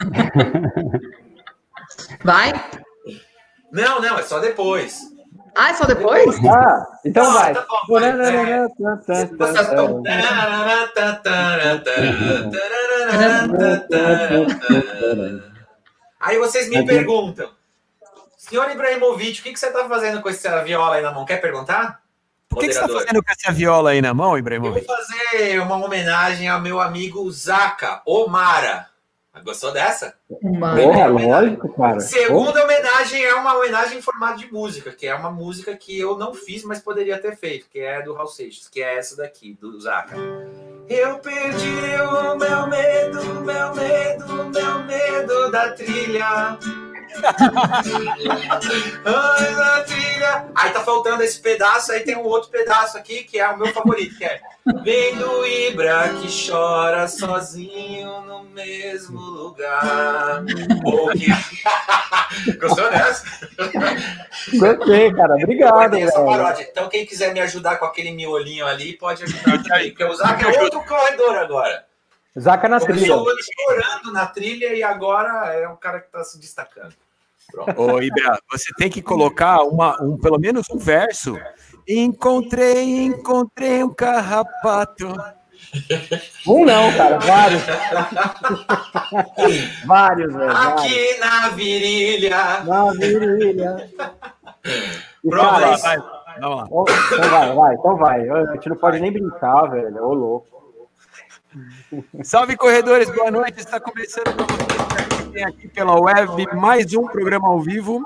Vai? Não, não, é só depois. Ah, é só depois? Ah, então ah, vai. Tá bom, vai. Aí vocês me perguntam, senhor Ibrahimovic, o que, que você está fazendo com essa viola aí na mão? Quer perguntar? O que, que você está fazendo com essa viola aí na mão, Ibrahimovic? Eu vou fazer uma homenagem ao meu amigo Zaka Omara. Gostou dessa? Porra, lógico, cara. Segunda homenagem é uma homenagem em formato de música, que é uma música que eu não fiz, mas poderia ter feito, que é do Raul Seixas, que é essa daqui, do Zaka. Eu perdi o meu medo, meu medo, meu medo da trilha. Aí tá faltando esse pedaço, aí tem um outro pedaço aqui que é o meu favorito, que é Vendo Ibra que chora sozinho no mesmo lugar. que... Gostou dessa? Gostei, cara. Obrigado. Então, quem quiser me ajudar com aquele miolinho ali, pode ajudar. Porque o Zaca é outro corredor agora. Zaca na Começou trilha. chorando na trilha e agora é o cara que está se destacando. Pronto. Ô, Ibra, você tem que colocar uma, um, pelo menos um verso. Encontrei, encontrei um carrapato. Um não, cara, vários. vários, velho. Aqui vários. na virilha. Na virilha. Pronto, vai. Então vai, vai, então vai. A gente não pode nem brincar, velho. Ô, louco. Salve, corredores, boa noite. Está começando para vocês aqui pela web mais um programa ao vivo.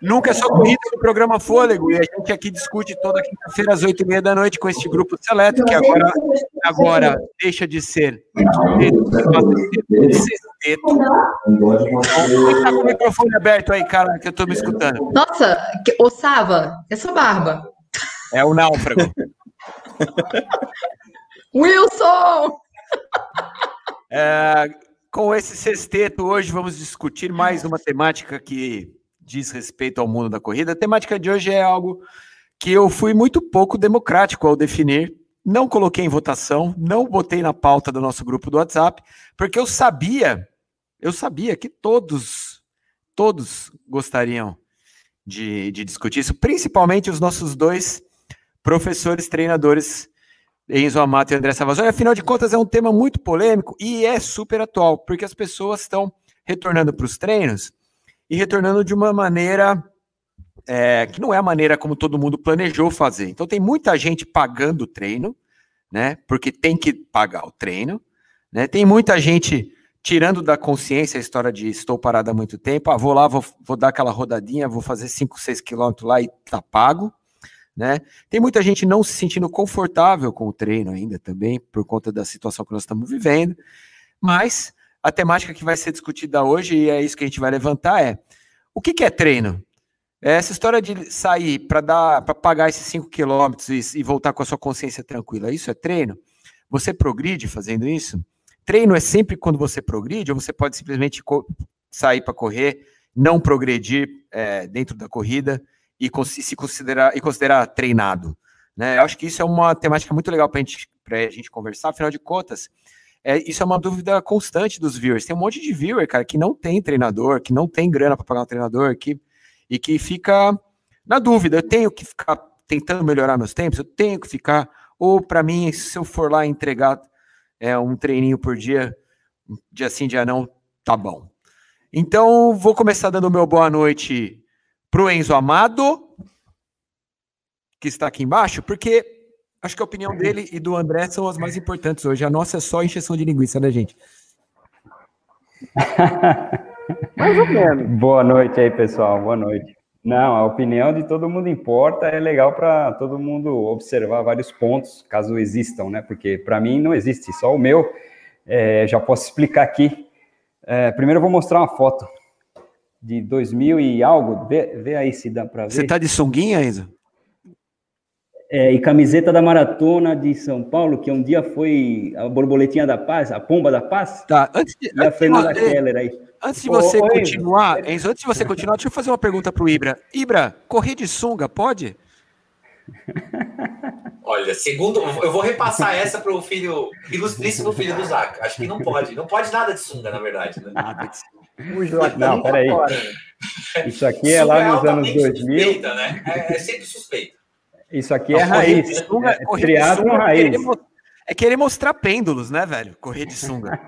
Nunca é só corrida no programa Fôlego, e a gente aqui discute toda quinta-feira às oito e meia da noite com este grupo seleto, que agora, agora deixa de ser sexteto. Quem tá com o microfone aberto aí, cara, que eu tô me escutando? Nossa, ô Sava, essa barba. É o náufrago. Wilson! É, com esse sexteto, hoje vamos discutir mais uma temática que diz respeito ao mundo da corrida. A temática de hoje é algo que eu fui muito pouco democrático ao definir. Não coloquei em votação, não botei na pauta do nosso grupo do WhatsApp, porque eu sabia, eu sabia que todos, todos gostariam de, de discutir isso, principalmente os nossos dois professores treinadores Enzo Amato e André Savazoli. Afinal de contas, é um tema muito polêmico e é super atual, porque as pessoas estão retornando para os treinos e retornando de uma maneira é, que não é a maneira como todo mundo planejou fazer. Então, tem muita gente pagando o treino, né? Porque tem que pagar o treino, né? Tem muita gente tirando da consciência a história de estou parado há muito tempo, ah, vou lá, vou, vou dar aquela rodadinha, vou fazer 5, 6 quilômetros lá e tá pago, né? Tem muita gente não se sentindo confortável com o treino ainda também, por conta da situação que nós estamos vivendo, mas a temática que vai ser discutida hoje, e é isso que a gente vai levantar, é o que, que é treino? É essa história de sair para dar para pagar esses 5 quilômetros e, e voltar com a sua consciência tranquila, isso é treino? Você progride fazendo isso? Treino é sempre quando você progride, ou você pode simplesmente sair para correr, não progredir é, dentro da corrida e se considerar e considerar treinado. Né? Eu acho que isso é uma temática muito legal para gente, a gente conversar, afinal de contas, é, isso é uma dúvida constante dos viewers. Tem um monte de viewer, cara, que não tem treinador, que não tem grana para pagar um treinador, que, e que fica na dúvida. Eu tenho que ficar tentando melhorar meus tempos, eu tenho que ficar, ou para mim, se eu for lá entregar é, um treininho por dia, dia sim, dia não, tá bom. Então, vou começar dando meu boa noite para o Enzo Amado, que está aqui embaixo, porque acho que a opinião dele e do André são as mais importantes hoje. A nossa é só encheção de linguiça, né, gente? mais ou menos. Boa noite aí, pessoal. Boa noite. Não, a opinião de todo mundo importa, é legal para todo mundo observar vários pontos, caso existam, né? Porque para mim não existe, só o meu. É, já posso explicar aqui. É, primeiro eu vou mostrar uma foto de 2000 e algo, vê, vê aí se dá para ver. Você tá de sunguinha, Enzo? É, e camiseta da Maratona de São Paulo, que um dia foi a borboletinha da paz, a pomba da paz. Tá, antes de, e a Fernanda de, Keller aí. Antes de você ô, continuar, Enzo, antes de você continuar, deixa eu fazer uma pergunta para o Ibra. Ibra, correr de sunga, pode? Olha, segundo. Eu vou repassar essa para o filho, ilustríssimo filho do Zac. Acho que não pode. Não pode nada de sunga, na verdade. Né? Nada de sunga. Não, peraí. Isso aqui é lá nos anos 2000. Suspeita, né? é, é sempre suspeito. Isso aqui é raiz. Sunga, é raiz. É querer mostrar pêndulos, né, velho? Correr de sunga.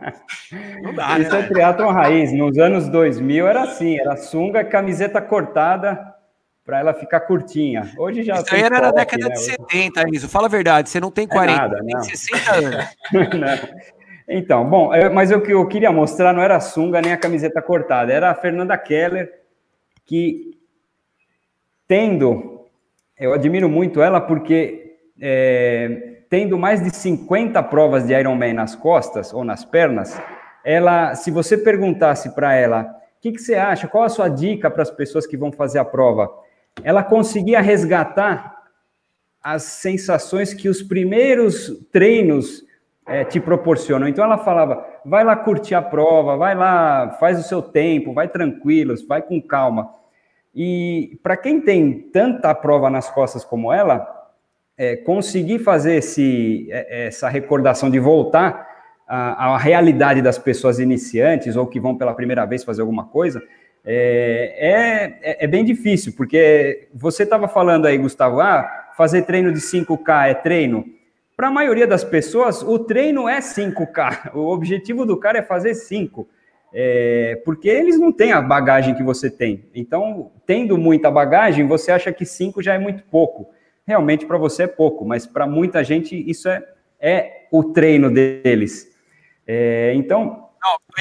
Não dá, Isso né, é triatlon raiz. Nos anos 2000 era assim, era sunga, camiseta cortada para ela ficar curtinha. Hoje já Isso aí era na década né? de 70, Iso. Fala a verdade, você não tem 40, é nada, tem não. 60 anos. então, bom, eu, mas o que eu queria mostrar não era a sunga nem a camiseta cortada, era a Fernanda Keller, que tendo, eu admiro muito ela porque é, tendo mais de 50 provas de Ironman nas costas ou nas pernas, ela, se você perguntasse para ela, o que, que você acha, qual a sua dica para as pessoas que vão fazer a prova? Ela conseguia resgatar as sensações que os primeiros treinos é, te proporcionam. Então ela falava, vai lá curtir a prova, vai lá, faz o seu tempo, vai tranquilo, vai com calma. E para quem tem tanta prova nas costas como ela, é, conseguir fazer esse, é, essa recordação de voltar à, à, realidade das pessoas iniciantes ou que vão pela primeira vez fazer alguma coisa, é, é, é bem difícil, porque você estava falando aí, Gustavo, ah, fazer treino de 5K é treino. Para a maioria das pessoas, o treino é 5K. O objetivo do cara é fazer 5. É, porque eles não têm a bagagem que você tem. Então, tendo muita bagagem, você acha que 5 já é muito pouco realmente para você é pouco, mas para muita gente isso é, é o treino deles. É, então,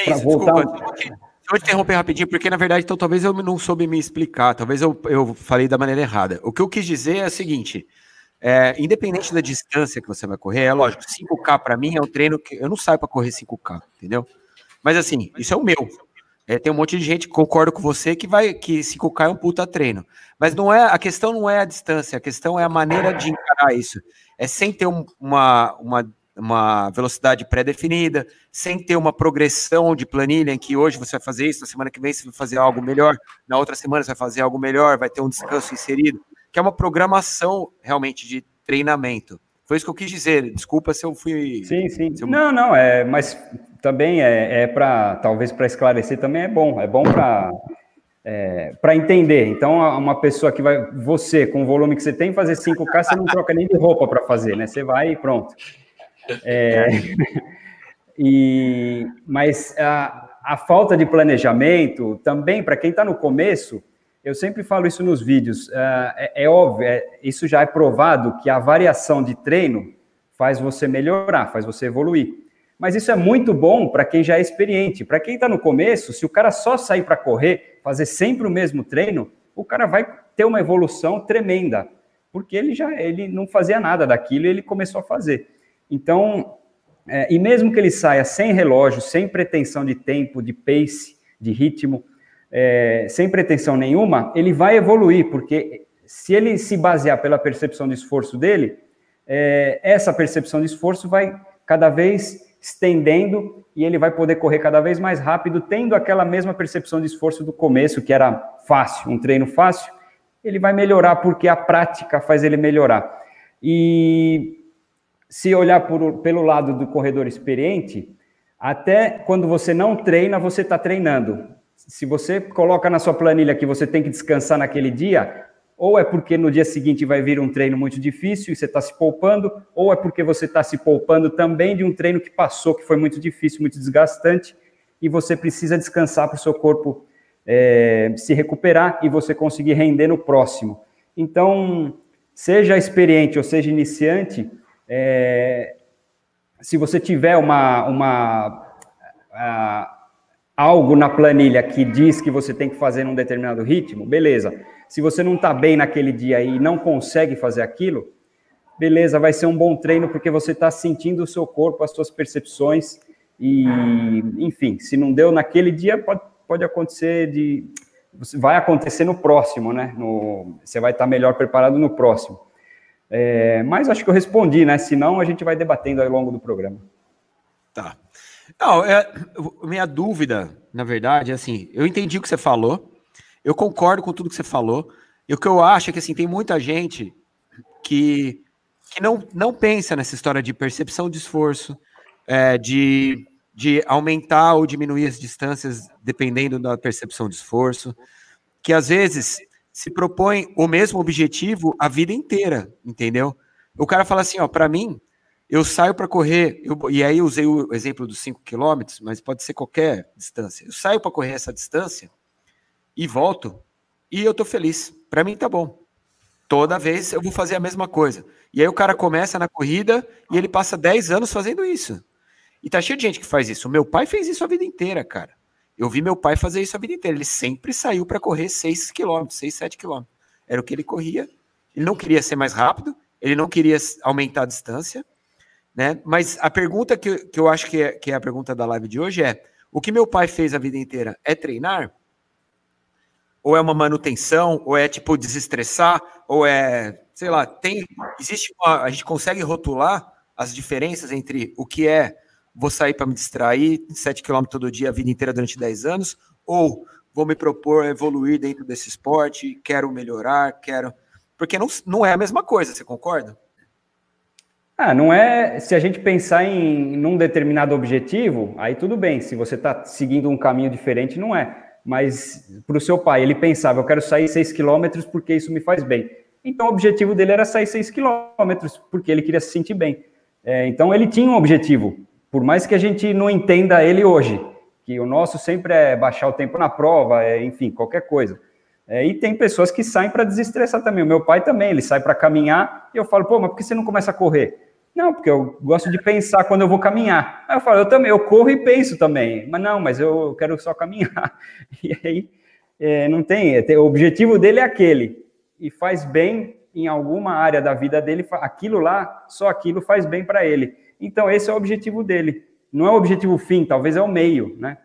não, voltar... desculpa, eu vou te interromper rapidinho, porque na verdade, então talvez eu não soube me explicar, talvez eu, eu falei da maneira errada. O que eu quis dizer é o seguinte: é, independente da distância que você vai correr, é lógico, 5K para mim é um treino que eu não saio para correr 5K, entendeu? Mas assim, isso é o meu. É, tem um monte de gente que concorda com você que vai que 5K é um puta treino. Mas não é a questão não é a distância, a questão é a maneira de encarar isso. É sem ter um, uma, uma, uma velocidade pré-definida, sem ter uma progressão de planilha em que hoje você vai fazer isso, na semana que vem você vai fazer algo melhor, na outra semana você vai fazer algo melhor, vai ter um descanso inserido, que é uma programação realmente de treinamento. Foi isso que eu quis dizer. Desculpa se eu fui. Sim, sim. Eu... Não, não, é, mas também é, é para, talvez para esclarecer também é bom, é bom para é, para entender. Então, uma pessoa que vai, você, com o volume que você tem, fazer 5K, você não troca nem de roupa para fazer, né? Você vai e pronto. É, e, mas a, a falta de planejamento, também, para quem está no começo, eu sempre falo isso nos vídeos, é, é, é óbvio, é, isso já é provado que a variação de treino faz você melhorar, faz você evoluir. Mas isso é muito bom para quem já é experiente. Para quem está no começo, se o cara só sair para correr, fazer sempre o mesmo treino, o cara vai ter uma evolução tremenda, porque ele já ele não fazia nada daquilo e ele começou a fazer. Então, é, e mesmo que ele saia sem relógio, sem pretensão de tempo, de pace, de ritmo, é, sem pretensão nenhuma, ele vai evoluir, porque se ele se basear pela percepção de esforço dele, é, essa percepção de esforço vai cada vez estendendo e ele vai poder correr cada vez mais rápido, tendo aquela mesma percepção de esforço do começo, que era fácil, um treino fácil, ele vai melhorar porque a prática faz ele melhorar. E se olhar por, pelo lado do corredor experiente, até quando você não treina, você está treinando. Se você coloca na sua planilha que você tem que descansar naquele dia, ou é porque no dia seguinte vai vir um treino muito difícil e você está se poupando, ou é porque você está se poupando também de um treino que passou, que foi muito difícil, muito desgastante, e você precisa descansar para o seu corpo é, se recuperar e você conseguir render no próximo. Então, seja experiente ou seja iniciante, é, se você tiver uma, uma a, algo na planilha que diz que você tem que fazer num determinado ritmo, beleza. Se você não está bem naquele dia e não consegue fazer aquilo, beleza, vai ser um bom treino porque você está sentindo o seu corpo, as suas percepções e, enfim, se não deu naquele dia, pode, pode acontecer de, vai acontecer no próximo, né? No, você vai estar tá melhor preparado no próximo. É, mas acho que eu respondi, né? Senão a gente vai debatendo ao longo do programa. Tá. Não, é, minha dúvida, na verdade, é assim, eu entendi o que você falou, eu concordo com tudo que você falou. E o que eu acho é que assim, tem muita gente que, que não, não pensa nessa história de percepção de esforço, é, de, de aumentar ou diminuir as distâncias dependendo da percepção de esforço, que às vezes se propõe o mesmo objetivo a vida inteira, entendeu? O cara fala assim, ó, para mim, eu saio para correr, eu, e aí eu usei o exemplo dos 5 quilômetros, mas pode ser qualquer distância. Eu saio para correr essa distância e volto, e eu tô feliz. Para mim tá bom. Toda vez eu vou fazer a mesma coisa. E aí o cara começa na corrida e ele passa 10 anos fazendo isso. E tá cheio de gente que faz isso. O meu pai fez isso a vida inteira, cara. Eu vi meu pai fazer isso a vida inteira. Ele sempre saiu para correr 6 quilômetros, 6, 7 quilômetros. Era o que ele corria. Ele não queria ser mais rápido, ele não queria aumentar a distância, né? Mas a pergunta que, que eu acho que é, que é a pergunta da live de hoje é: o que meu pai fez a vida inteira é treinar? Ou é uma manutenção? Ou é tipo desestressar? Ou é, sei lá, tem. Existe uma. A gente consegue rotular as diferenças entre o que é vou sair para me distrair 7 km todo dia a vida inteira durante 10 anos, ou vou me propor a evoluir dentro desse esporte, quero melhorar, quero. Porque não, não é a mesma coisa, você concorda? Ah, não é. Se a gente pensar em num determinado objetivo, aí tudo bem. Se você está seguindo um caminho diferente, não é. Mas para o seu pai, ele pensava, eu quero sair 6 quilômetros porque isso me faz bem. Então o objetivo dele era sair 6 quilômetros, porque ele queria se sentir bem. É, então ele tinha um objetivo. Por mais que a gente não entenda ele hoje, que o nosso sempre é baixar o tempo na prova, é, enfim, qualquer coisa. É, e tem pessoas que saem para desestressar também. O meu pai também, ele sai para caminhar e eu falo, pô, mas por que você não começa a correr? Não, porque eu gosto de pensar quando eu vou caminhar. Aí eu falo, eu também, eu corro e penso também. Mas não, mas eu quero só caminhar. E aí é, não tem, é, o objetivo dele é aquele. E faz bem em alguma área da vida dele, aquilo lá, só aquilo faz bem para ele. Então esse é o objetivo dele. Não é o objetivo fim, talvez é o meio, né?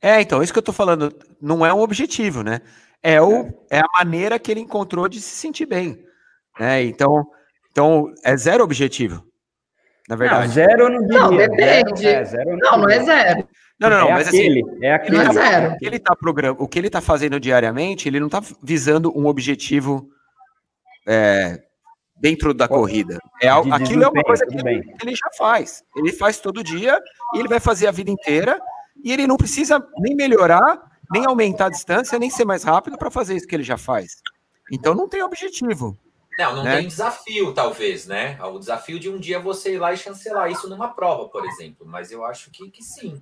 É, então, isso que eu tô falando, não é um objetivo, né? É, o, é a maneira que ele encontrou de se sentir bem. Né? Então, então, é zero objetivo, na verdade. Não, zero eu não diria. Não, depende. Zero, é, zero não, não, não, é zero. Não, não, não, é mas assim, aquele, assim, é aquele. Não é zero. O que ele está program... o que ele tá fazendo diariamente, ele não está visando um objetivo é, dentro da corrida. É algo, aquilo é uma coisa que ele, ele, já faz. Ele faz todo dia e ele vai fazer a vida inteira e ele não precisa nem melhorar, nem aumentar a distância, nem ser mais rápido para fazer isso que ele já faz. Então não tem objetivo. Não, não né? tem desafio, talvez, né? O desafio de um dia você ir lá e chancelar isso numa prova, por exemplo. Mas eu acho que, que sim.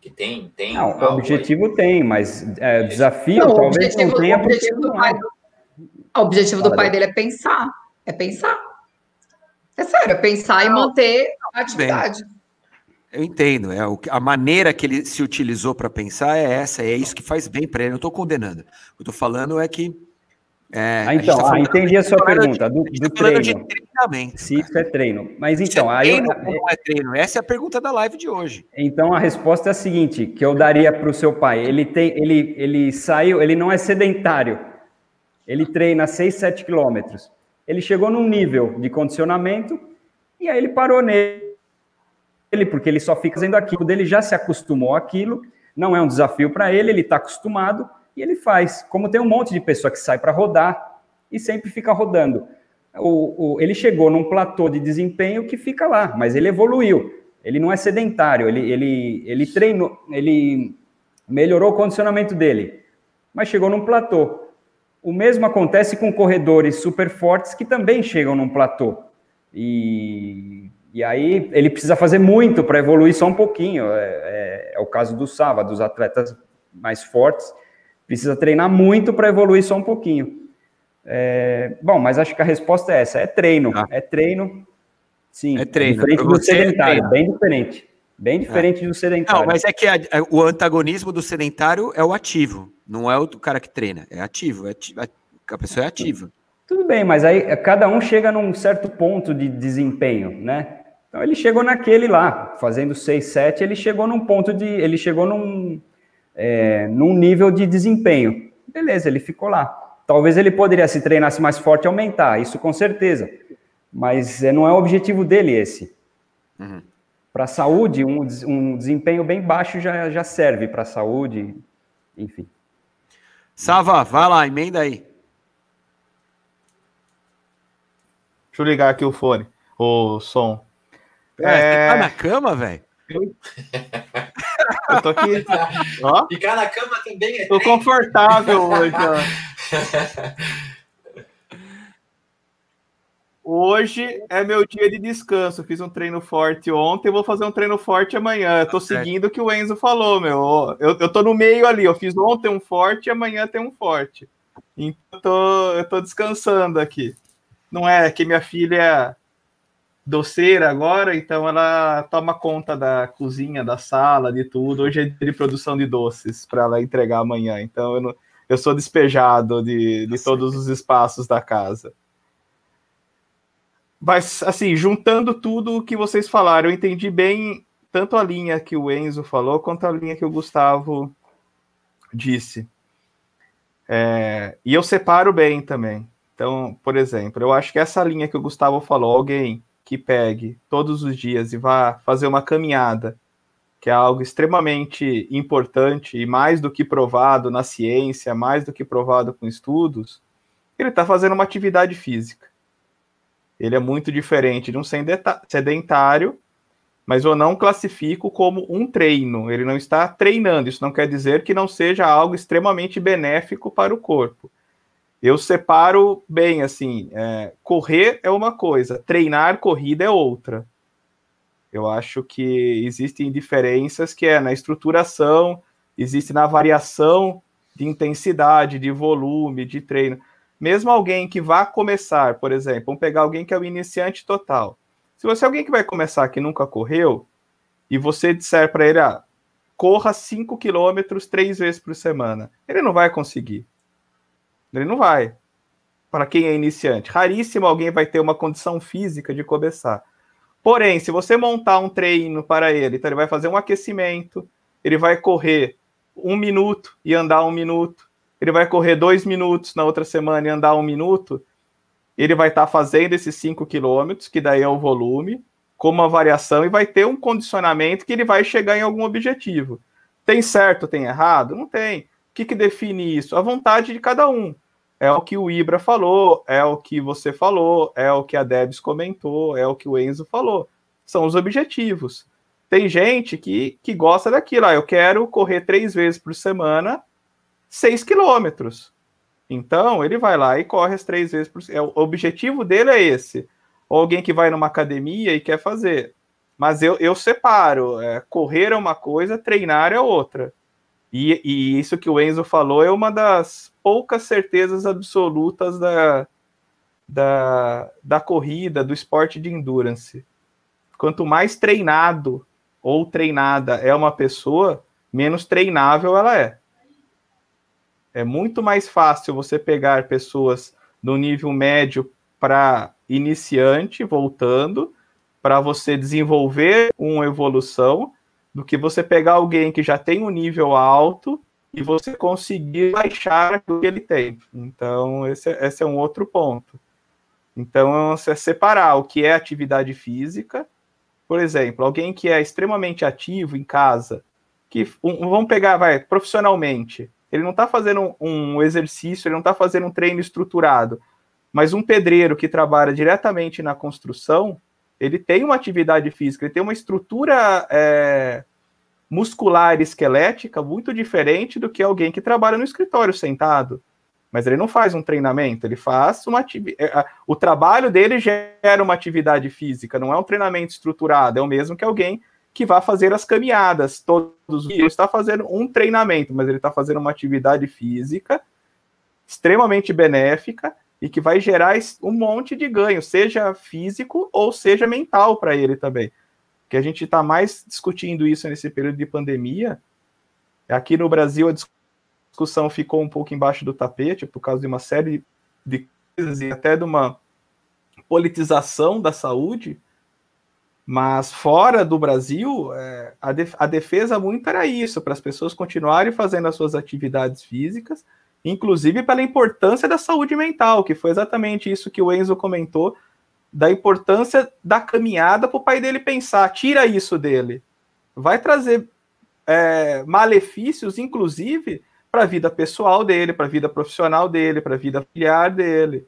Que tem, tem. Não, o objetivo aí. tem, mas é, desafio não, talvez objetivo, não tenha. O objetivo, do pai, o objetivo do pai dele é pensar. É pensar. É sério, é pensar não, e manter a atividade. Bem, eu entendo. É, a maneira que ele se utilizou para pensar é essa, é isso que faz bem para ele. Não estou condenando. O que eu estou falando é que é, ah, então, tá ah, entendi a sua pergunta, do, do tá treino. Se isso é treino. Mas então, é treino aí. Não é treino? Essa é a pergunta da live de hoje. Então a resposta é a seguinte: que eu daria para o seu pai. Ele tem, ele, ele saiu, ele não é sedentário. Ele treina 6, 7 quilômetros. Ele chegou num nível de condicionamento e aí ele parou nele, porque ele só fica fazendo aquilo, ele já se acostumou àquilo, não é um desafio para ele, ele está acostumado e ele faz. Como tem um monte de pessoa que sai para rodar e sempre fica rodando. O, o, ele chegou num platô de desempenho que fica lá, mas ele evoluiu. Ele não é sedentário, ele, ele, ele treinou, ele melhorou o condicionamento dele, mas chegou num platô. O mesmo acontece com corredores super fortes que também chegam num platô. E, e aí ele precisa fazer muito para evoluir só um pouquinho. É, é, é, o caso do Sava, dos atletas mais fortes Precisa treinar muito para evoluir só um pouquinho. É, bom, mas acho que a resposta é essa: é treino. Ah. É treino. Sim, é treino. diferente do é sedentário, é bem diferente. Bem diferente é. do sedentário. Não, mas é que a, a, o antagonismo do sedentário é o ativo, não é o cara que treina, é ativo, é ativo a pessoa é ativa. Tudo bem, mas aí cada um chega num certo ponto de desempenho, né? Então ele chegou naquele lá, fazendo 6, 7, ele chegou num ponto de. Ele chegou num, é, num nível de desempenho. Beleza, ele ficou lá. Talvez ele poderia, se treinasse mais forte, aumentar, isso com certeza. Mas é, não é o objetivo dele esse. Uhum. Para a saúde, um, um, desempenho bem baixo já, já serve para a saúde, enfim. Sava, vai lá, emenda aí. Deixa eu ligar aqui o fone, o som. É, Você tá na cama, velho? Eu tô aqui. Ó, Ficar na cama também é tô confortável hoje. Hoje é meu dia de descanso. Fiz um treino forte ontem, vou fazer um treino forte amanhã. Eu tô certo. seguindo o que o Enzo falou, meu. Eu, eu tô no meio ali. Eu fiz ontem um forte e amanhã tem um forte. Então eu tô, eu tô descansando aqui. Não é que minha filha doceira agora, então ela toma conta da cozinha, da sala, de tudo. Hoje é de produção de doces para ela entregar amanhã. Então eu, não- eu sou despejado de, de todos os espaços da casa. Mas, assim, juntando tudo o que vocês falaram, eu entendi bem tanto a linha que o Enzo falou, quanto a linha que o Gustavo disse. É, e eu separo bem também. Então, por exemplo, eu acho que essa linha que o Gustavo falou, alguém que pegue todos os dias e vá fazer uma caminhada, que é algo extremamente importante e mais do que provado na ciência, mais do que provado com estudos, ele está fazendo uma atividade física. Ele é muito diferente de um sedentário, mas eu não classifico como um treino. Ele não está treinando. Isso não quer dizer que não seja algo extremamente benéfico para o corpo. Eu separo bem assim: é, correr é uma coisa, treinar corrida é outra. Eu acho que existem diferenças que é na estruturação, existe na variação de intensidade, de volume, de treino. Mesmo alguém que vá começar, por exemplo, vamos pegar alguém que é o iniciante total. Se você é alguém que vai começar que nunca correu, e você disser para ele, ah, corra 5 quilômetros três vezes por semana, ele não vai conseguir. Ele não vai. Para quem é iniciante. Raríssimo alguém vai ter uma condição física de começar. Porém, se você montar um treino para ele, então ele vai fazer um aquecimento, ele vai correr um minuto e andar um minuto, ele vai correr dois minutos na outra semana e andar um minuto, ele vai estar fazendo esses 5 quilômetros, que daí é o volume, com uma variação e vai ter um condicionamento que ele vai chegar em algum objetivo. Tem certo, tem errado? Não tem. Que, que define isso? A vontade de cada um. É o que o Ibra falou, é o que você falou, é o que a Debs comentou, é o que o Enzo falou. São os objetivos. Tem gente que, que gosta daquilo. Ah, eu quero correr três vezes por semana, seis quilômetros. Então, ele vai lá e corre as três vezes por semana. O objetivo dele é esse. Ou alguém que vai numa academia e quer fazer. Mas eu, eu separo. É, correr é uma coisa, treinar é outra. E, e isso que o Enzo falou é uma das poucas certezas absolutas da, da, da corrida, do esporte de endurance. Quanto mais treinado ou treinada é uma pessoa, menos treinável ela é. É muito mais fácil você pegar pessoas no nível médio para iniciante, voltando, para você desenvolver uma evolução, do que você pegar alguém que já tem um nível alto e você conseguir baixar o que ele tem. Então, esse, é- esse é um outro ponto. Então, é separar o que é atividade física. Por exemplo, alguém que é extremamente ativo em casa, que um- vamos pegar, vai, profissionalmente, ele não está fazendo um, um exercício, ele não está fazendo um treino estruturado, mas um pedreiro que trabalha diretamente na construção, ele tem uma atividade física, ele tem uma estrutura é, muscular e esquelética muito diferente do que alguém que trabalha no escritório sentado. Mas ele não faz um treinamento, ele faz uma atividade. O trabalho dele gera uma atividade física, não é um treinamento estruturado, é o mesmo que alguém que vai fazer as caminhadas todos os dias. Ele está fazendo um treinamento, mas ele está fazendo uma atividade física extremamente benéfica e que vai gerar um monte de ganho, seja físico ou seja mental para ele também. Que a gente está mais discutindo isso nesse período de pandemia. Aqui no Brasil a discussão ficou um pouco embaixo do tapete por causa de uma série de coisas e até de uma politização da saúde. Mas fora do Brasil, é, a, def a defesa muito era isso, para as pessoas continuarem fazendo as suas atividades físicas, inclusive pela importância da saúde mental, que foi exatamente isso que o Enzo comentou, da importância da caminhada para o pai dele pensar, tira isso dele. Vai trazer é, malefícios, inclusive, para a vida pessoal dele, para a vida profissional dele, para a vida familiar dele.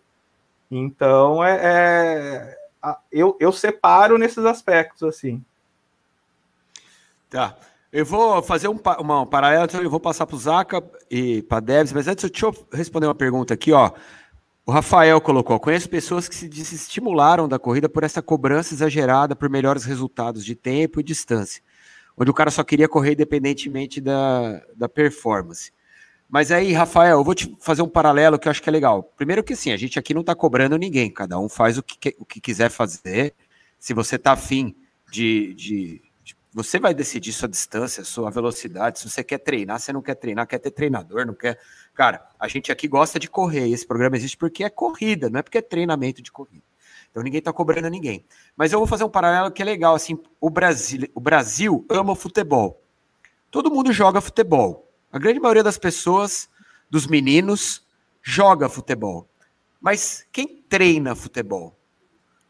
Então, é, é eu, eu separo nesses aspectos, assim. Tá. Eu vou fazer um, uma, um paralelo, então eu vou passar para o Zaca e para a Debs, mas antes deixa eu responder uma pergunta aqui, ó. O Rafael colocou: conheço pessoas que se desestimularam da corrida por essa cobrança exagerada por melhores resultados de tempo e distância, onde o cara só queria correr independentemente da, da performance. Mas aí, Rafael, eu vou te fazer um paralelo que eu acho que é legal. Primeiro que sim, a gente aqui não está cobrando ninguém, cada um faz o que, o que quiser fazer. Se você está afim de, de, Você vai decidir sua distância, sua velocidade. Se você quer treinar, você não quer treinar, quer ter treinador, não quer. Cara, a gente aqui gosta de correr. Esse programa existe porque é corrida, não é porque é treinamento de corrida. Então ninguém está cobrando ninguém. Mas eu vou fazer um paralelo que é legal. Assim, o Brasil, o Brasil ama o futebol. Todo mundo joga futebol. A grande maioria das pessoas, dos meninos, joga futebol. Mas quem treina futebol?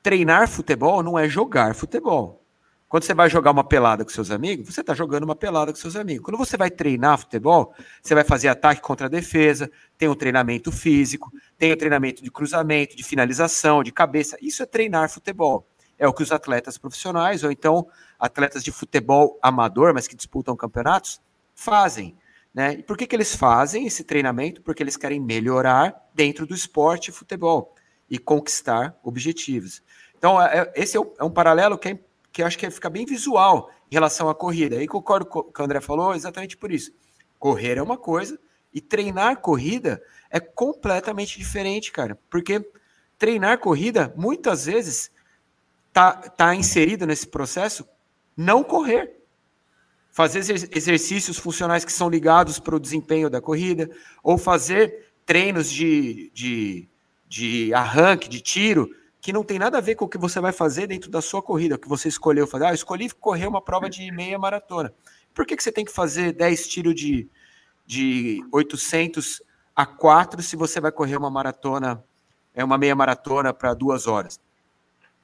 Treinar futebol não é jogar futebol. Quando você vai jogar uma pelada com seus amigos, você está jogando uma pelada com seus amigos. Quando você vai treinar futebol, você vai fazer ataque contra a defesa, tem o treinamento físico, tem o treinamento de cruzamento, de finalização, de cabeça. Isso é treinar futebol. É o que os atletas profissionais, ou então atletas de futebol amador, mas que disputam campeonatos, fazem. Né? E por que, que eles fazem esse treinamento? Porque eles querem melhorar dentro do esporte futebol e conquistar objetivos. Então, é, é esse é um, é um paralelo que, é, que eu acho que fica bem visual em relação à corrida. E concordo com o que o André falou exatamente por isso. Correr é uma coisa e treinar corrida é completamente diferente, cara. Porque treinar corrida, muitas vezes, tá, tá inserido nesse processo não correr fazer exercícios funcionais que são ligados para o desempenho da corrida, ou fazer treinos de, de, de arranque, de tiro, que não tem nada a ver com o que você vai fazer dentro da sua corrida, o que você escolheu fazer. Ah, eu escolhi correr uma prova de meia maratona. Por que, que você tem que fazer 10 tiros de, de 800 a 4 se você vai correr uma maratona, é uma meia maratona para duas horas?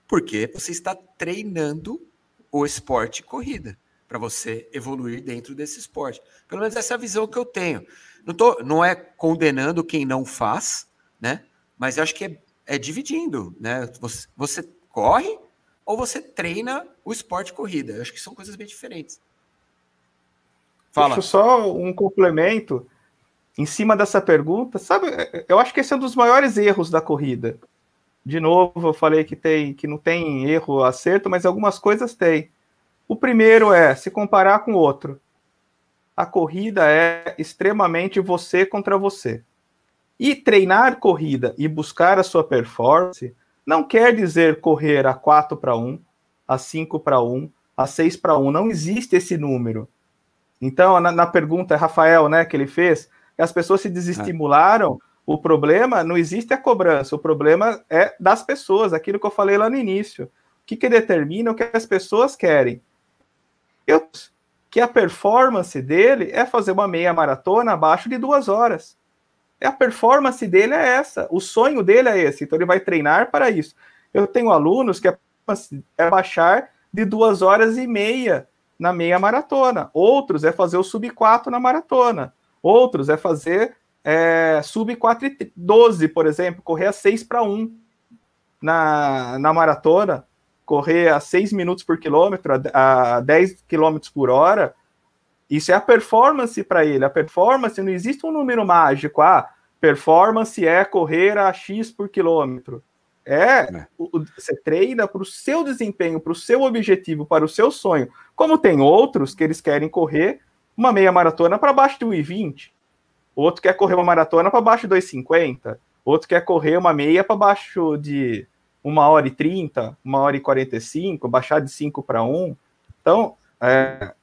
Porque você está treinando o esporte corrida para você evoluir dentro desse esporte. Pelo menos essa é a visão que eu tenho. Não, tô, não é condenando quem não faz, né? Mas acho que é, é dividindo, né? Você, você, corre ou você treina o esporte corrida. Eu acho que são coisas bem diferentes. Fala. Deixa só um complemento em cima dessa pergunta. Sabe, eu acho que esse é um dos maiores erros da corrida. De novo, eu falei que tem que não tem erro acerto, mas algumas coisas tem o primeiro é se comparar com o outro. A corrida é extremamente você contra você. E treinar corrida e buscar a sua performance não quer dizer correr a 4 para 1, a 5 para 1, a 6 para 1. Não existe esse número. Então, na, na, pergunta, Rafael, né, que ele fez, as pessoas se desestimularam. O problema não existe a cobrança, o problema é das pessoas, aquilo que eu falei lá no início. O que, que determina o que as pessoas querem? eu, que a performance dele é fazer uma meia maratona abaixo de duas horas. A performance dele é essa, o sonho dele é esse, então ele vai treinar para isso. Eu tenho alunos que é baixar de duas horas e meia na meia maratona, outros é fazer o sub 4 na maratona, outros é fazer é, sub 4 e 12, por exemplo, correr a 6 para 1 na, na maratona correr a 6 minutos por quilômetro, a, 10 quilômetros por hora, isso é a performance para ele. A performance não existe um número mágico. Ah, performance é correr a X por quilômetro. É, é. O, você treina para o seu desempenho, para o seu objetivo, para o seu sonho. Como tem outros que eles querem correr uma meia maratona para baixo de 1,20. Outro quer correr uma maratona para baixo de 2,50. Outro quer correr uma meia para baixo de uma hora e trinta, uma hora e quarenta e cinco, baixar de cinco para um. Então, é,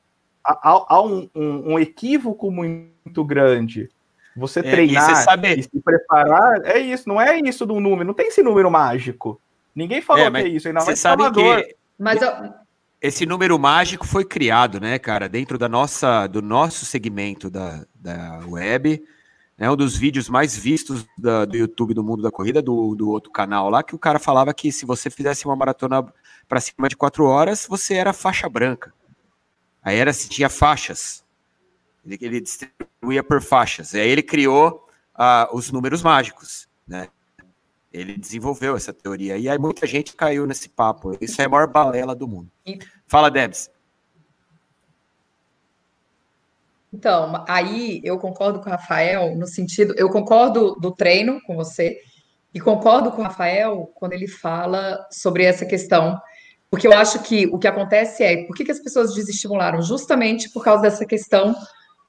há, há um, um, um, equívoco muito grande. Você é, treinar e, sabe... e, se preparar, é isso, não é isso do número, não tem esse número mágico. Ninguém falou é, que é isso, ainda mais sabe que mas eu... esse número mágico foi criado, né, cara, dentro da nossa, do nosso segmento da, da web, é um dos vídeos mais vistos da, do YouTube do mundo da corrida, do, do outro canal lá, que o cara falava que se você fizesse uma maratona para cima de quatro horas, você era faixa branca. Aí era se tinha faixas. Ele, ele distribuía por faixas. E aí ele criou uh, os números mágicos, né? Ele desenvolveu essa teoria. E aí muita gente caiu nesse papo. Isso é a maior balela do mundo. Fala, Debs. Então, aí eu concordo com o Rafael no sentido, eu concordo do treino com você e concordo com o Rafael quando ele fala sobre essa questão, porque eu acho que o que acontece é, por que, que as pessoas desestimularam? Justamente por causa dessa questão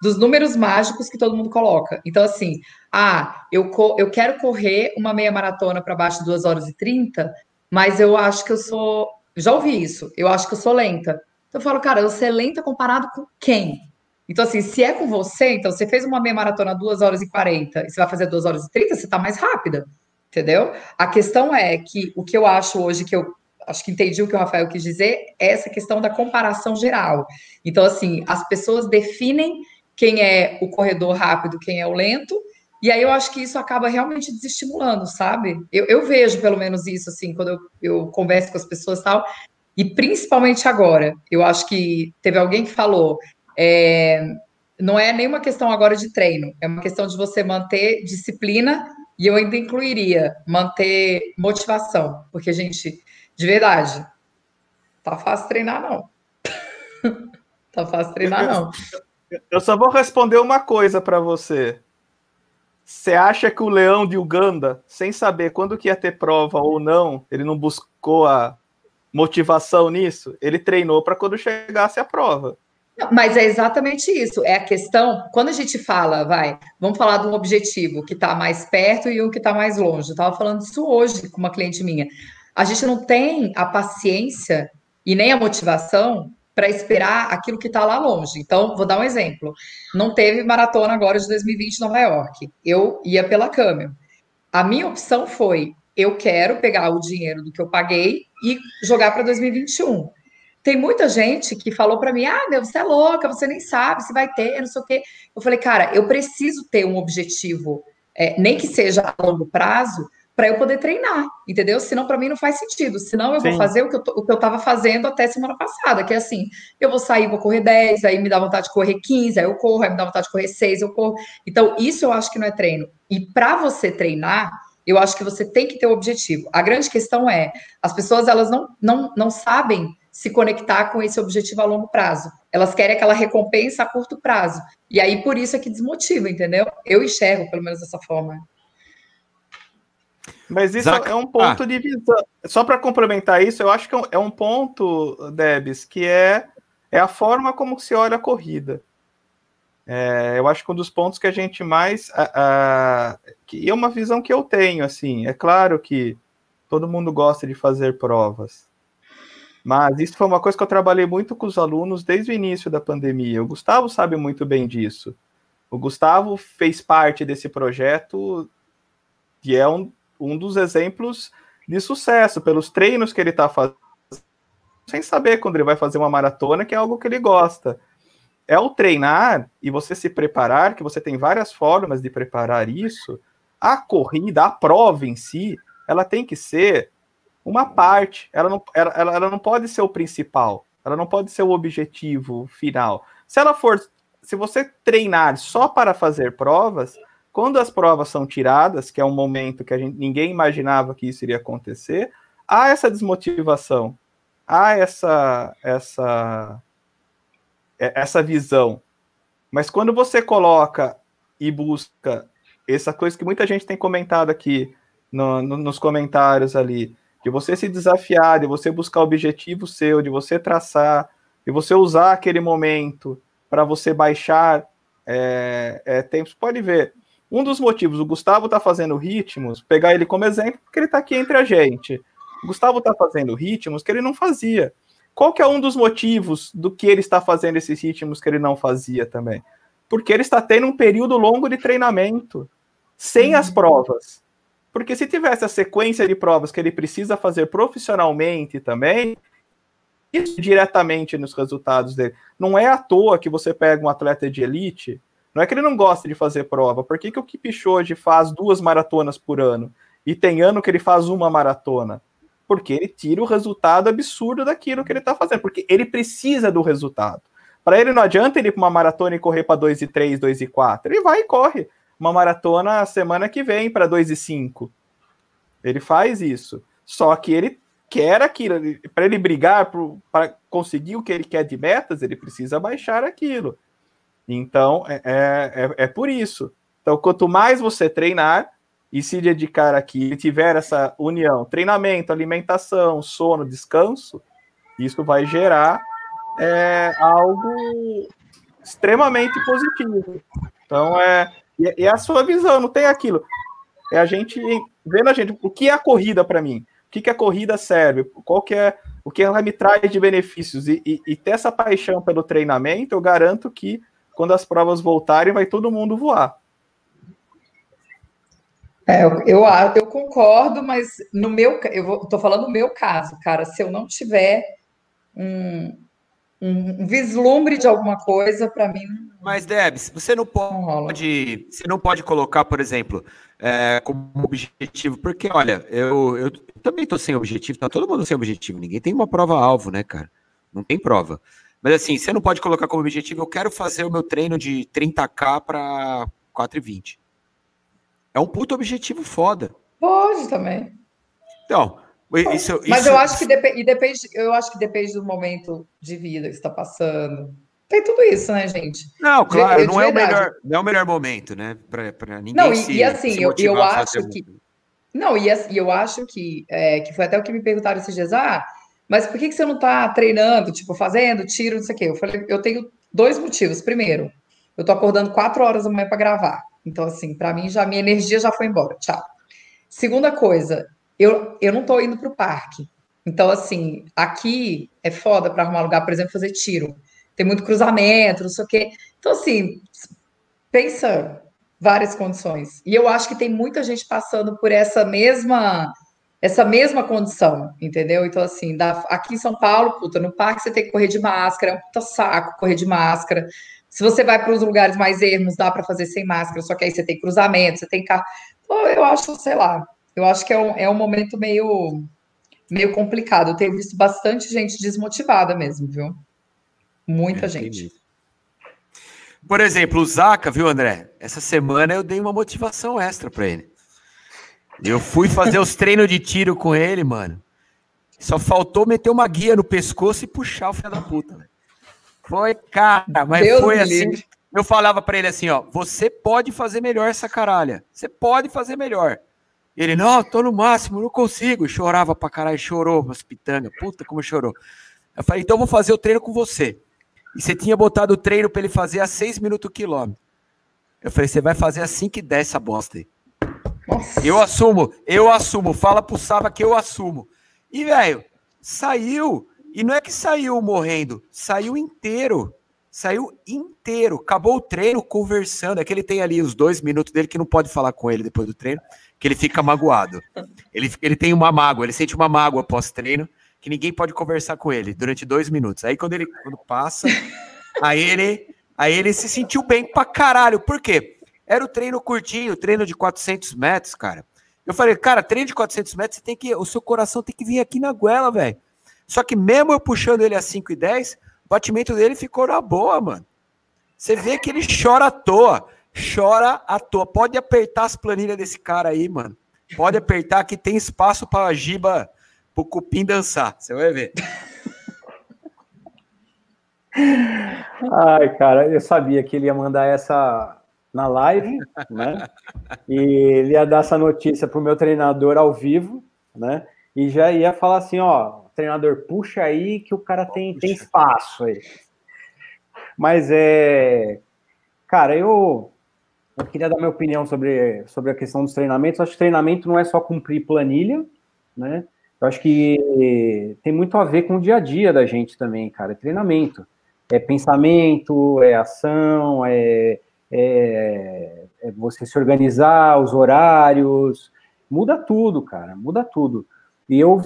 dos números mágicos que todo mundo coloca. Então, assim, ah, eu, eu quero correr uma meia maratona para baixo de 2 horas e 30, mas eu acho que eu sou. Já ouvi isso, eu acho que eu sou lenta. Então eu falo, cara, eu ser lenta comparado com quem? Então, assim, se é com você, então você fez uma meia maratona 2 horas e 40 e você vai fazer 2 horas e 30, você está mais rápida, entendeu? A questão é que o que eu acho hoje, que eu acho que entendi o que o Rafael quis dizer, é essa questão da comparação geral. Então, assim, as pessoas definem quem é o corredor rápido, quem é o lento, e aí eu acho que isso acaba realmente desestimulando, sabe? Eu, eu vejo pelo menos isso, assim, quando eu, eu converso com as pessoas e tal, e principalmente agora. Eu acho que teve alguém que falou é, não é nenhuma questão agora de treino, é uma questão de você manter disciplina e eu ainda incluiria manter motivação, porque, gente, de verdade, tá fácil treinar, não. tá fácil treinar, não. Eu só vou responder uma coisa para você. Você acha que o leão de Uganda, sem saber quando que ia ter prova ou não, ele não buscou a motivação nisso? Ele treinou para quando chegasse a prova. Mas é exatamente isso. É a questão. Quando a gente fala, vai, vamos falar de um objetivo que está mais perto e um que está mais longe. Eu estava falando isso hoje com uma cliente minha. A gente não tem a paciência e nem a motivação para esperar aquilo que está lá longe. Então, vou dar um exemplo. Não teve maratona agora de 2020 em Nova York. Eu ia pela Camel. A minha opção foi: eu quero pegar o dinheiro do que eu paguei e jogar para 2021. Tem muita gente que falou para mim: ah, meu, você é louca, você nem sabe se vai ter, não sei o quê. Eu falei, cara, eu preciso ter um objetivo, é, nem que seja a longo prazo, para eu poder treinar, entendeu? Senão, para mim, não faz sentido. Senão, eu Sim. vou fazer o que, eu, o que eu tava fazendo até semana passada, que é assim: eu vou sair, vou correr 10, aí me dá vontade de correr 15, aí eu corro, aí me dá vontade de correr 6, eu corro. Então, isso eu acho que não é treino. E para você treinar, eu acho que você tem que ter o um objetivo. A grande questão é: as pessoas elas não, não, não sabem se conectar com esse objetivo a longo prazo. Elas querem aquela recompensa a curto prazo. E aí, por isso é que desmotiva, entendeu? Eu enxergo, pelo menos dessa forma. Mas isso Zac... é um ponto ah. de visão. Só para complementar isso, eu acho que é um ponto, Debs, que é, é a forma como se olha a corrida. É, eu acho que um dos pontos que a gente mais. A, a, que é uma visão que eu tenho, assim. É claro que todo mundo gosta de fazer provas. Mas isso foi uma coisa que eu trabalhei muito com os alunos desde o início da pandemia. O Gustavo sabe muito bem disso. O Gustavo fez parte desse projeto e é um, um dos exemplos de sucesso, pelos treinos que ele está fazendo, sem saber quando ele vai fazer uma maratona, que é algo que ele gosta. É o treinar e você se preparar, que você tem várias formas de preparar isso. A corrida, a prova em si, ela tem que ser uma parte. Ela não, ela, ela não pode ser o principal. Ela não pode ser o objetivo final. Se ela for, se você treinar só para fazer provas, quando as provas são tiradas, que é um momento que a gente, ninguém imaginava que isso iria acontecer, há essa desmotivação, há essa essa é, essa visão. Mas quando você coloca e busca essa coisa que muita gente tem comentado aqui no, no, nos comentários ali, de você se desafiar, de você buscar o objetivo seu, de você traçar, de você usar aquele momento para você baixar é, é, tempos. Pode ver, um dos motivos, o Gustavo está fazendo ritmos, pegar ele como exemplo, porque ele está aqui entre a gente. O Gustavo está fazendo ritmos que ele não fazia. Qual que é um dos motivos do que ele está fazendo esses ritmos que ele não fazia também? Porque ele está tendo um período longo de treinamento, sem as provas. Porque se tivesse a sequência de provas que ele precisa fazer profissionalmente também, isso diretamente nos resultados dele. Não é à toa que você pega um atleta de elite, não é que ele não gosta de fazer prova. Por que, que o Kipchoge faz duas maratonas por ano? E tem ano que ele faz uma maratona? Porque ele tira o resultado absurdo daquilo que ele está fazendo. Porque ele precisa do resultado. Para ele não adianta ele ir para uma maratona e correr para 2 e 3, 2 e 4. Ele vai e corre uma maratona semana que vem para 2 e 5. Ele faz isso. Só que ele quer aquilo. Para ele brigar, para conseguir o que ele quer de metas, ele precisa baixar aquilo. Então, é, é, é, é por isso. Então, quanto mais você treinar e se dedicar aqui e tiver essa união, treinamento, alimentação, sono, descanso, isso vai gerar é, algo extremamente positivo. Então, é, é a sua visão, não tem aquilo. É a gente vendo a gente, o que é a corrida para mim? O que, que a corrida serve? Qual que é o que ela me traz de benefícios? E, e, e ter essa paixão pelo treinamento, eu garanto que quando as provas voltarem, vai todo mundo voar. É, eu, eu, eu, concordo, mas no meu, eu estou falando no meu caso, cara, se eu não tiver um, um vislumbre de alguma coisa, para mim. Mas, Debs, você não pode, você não pode colocar, por exemplo, é, como objetivo, porque, olha, eu, eu também estou sem objetivo, tá todo mundo sem objetivo, ninguém tem uma prova-alvo, né, cara? Não tem prova. Mas assim, você não pode colocar como objetivo, eu quero fazer o meu treino de 30k para 4,20. É um puto objetivo foda. Pode também. Então, isso, Mas isso... eu acho que depende, depende, eu acho que depende do momento de vida que está passando. Tem tudo isso, né, gente? Não, claro, de, não, é o melhor, não é o melhor momento, né? Para ninguém não, e, se, e assim, eu, eu acho que. Não, e, e eu acho que, é, que foi até o que me perguntaram esses dias, ah, mas por que, que você não está treinando, tipo, fazendo tiro, não sei o quê? Eu falei, eu tenho dois motivos. Primeiro, eu tô acordando quatro horas da manhã para gravar. Então, assim, para mim, já minha energia já foi embora. Tchau. Segunda coisa, eu, eu não estou indo para o parque. Então, assim, aqui é foda para arrumar lugar, por exemplo, fazer tiro. Tem muito cruzamento, não sei o quê. Então, assim, pensa várias condições. E eu acho que tem muita gente passando por essa mesma essa mesma condição, entendeu? Então, assim, da, aqui em São Paulo, puta, no parque você tem que correr de máscara, é um puta saco correr de máscara. Se você vai para os lugares mais ermos, dá para fazer sem máscara, só que aí você tem cruzamento, você tem carro. Então, eu acho, sei lá, eu acho que é um, é um momento meio, meio complicado. Eu tenho visto bastante gente desmotivada mesmo, viu? Muita é, gente. Por exemplo, o Zaca, viu, André? Essa semana eu dei uma motivação extra para ele. Eu fui fazer os treinos de tiro com ele, mano. Só faltou meter uma guia no pescoço e puxar o filho da puta, velho. Foi, cara, mas Deus foi assim. Livre. Eu falava para ele assim, ó, você pode fazer melhor essa caralha. Você pode fazer melhor. Ele, não, tô no máximo, não consigo. Chorava pra caralho, chorou, mas pitanga, puta como chorou. Eu falei, então eu vou fazer o treino com você. E você tinha botado o treino para ele fazer a 6 minutos o quilômetro. Eu falei, você vai fazer a 5 e 10 essa bosta aí. Nossa. Eu assumo, eu assumo. Fala pro Sava que eu assumo. E, velho, saiu. E não é que saiu morrendo, saiu inteiro. Saiu inteiro. Acabou o treino conversando. É que ele tem ali os dois minutos dele que não pode falar com ele depois do treino, que ele fica magoado. Ele, ele tem uma mágoa, ele sente uma mágoa pós-treino, que ninguém pode conversar com ele durante dois minutos. Aí quando ele quando passa, aí ele, aí ele se sentiu bem pra caralho. Por quê? Era o treino curtinho, treino de 400 metros, cara. Eu falei, cara, treino de 400 metros, você tem que, o seu coração tem que vir aqui na goela, velho. Só que mesmo eu puxando ele a 5 e 10, o batimento dele ficou na boa, mano. Você vê que ele chora à toa. Chora à toa. Pode apertar as planilhas desse cara aí, mano. Pode apertar que tem espaço para a giba, pro cupim dançar. Você vai ver. Ai, cara, eu sabia que ele ia mandar essa na live, né? E ele ia dar essa notícia pro meu treinador ao vivo, né? E já ia falar assim, ó, treinador, puxa aí que o cara tem, tem espaço aí. Mas é. Cara, eu, eu queria dar minha opinião sobre, sobre a questão dos treinamentos. Eu acho que treinamento não é só cumprir planilha, né? Eu acho que tem muito a ver com o dia a dia da gente também, cara. É treinamento. É pensamento, é ação, é, é, é você se organizar, os horários. Muda tudo, cara. Muda tudo. E eu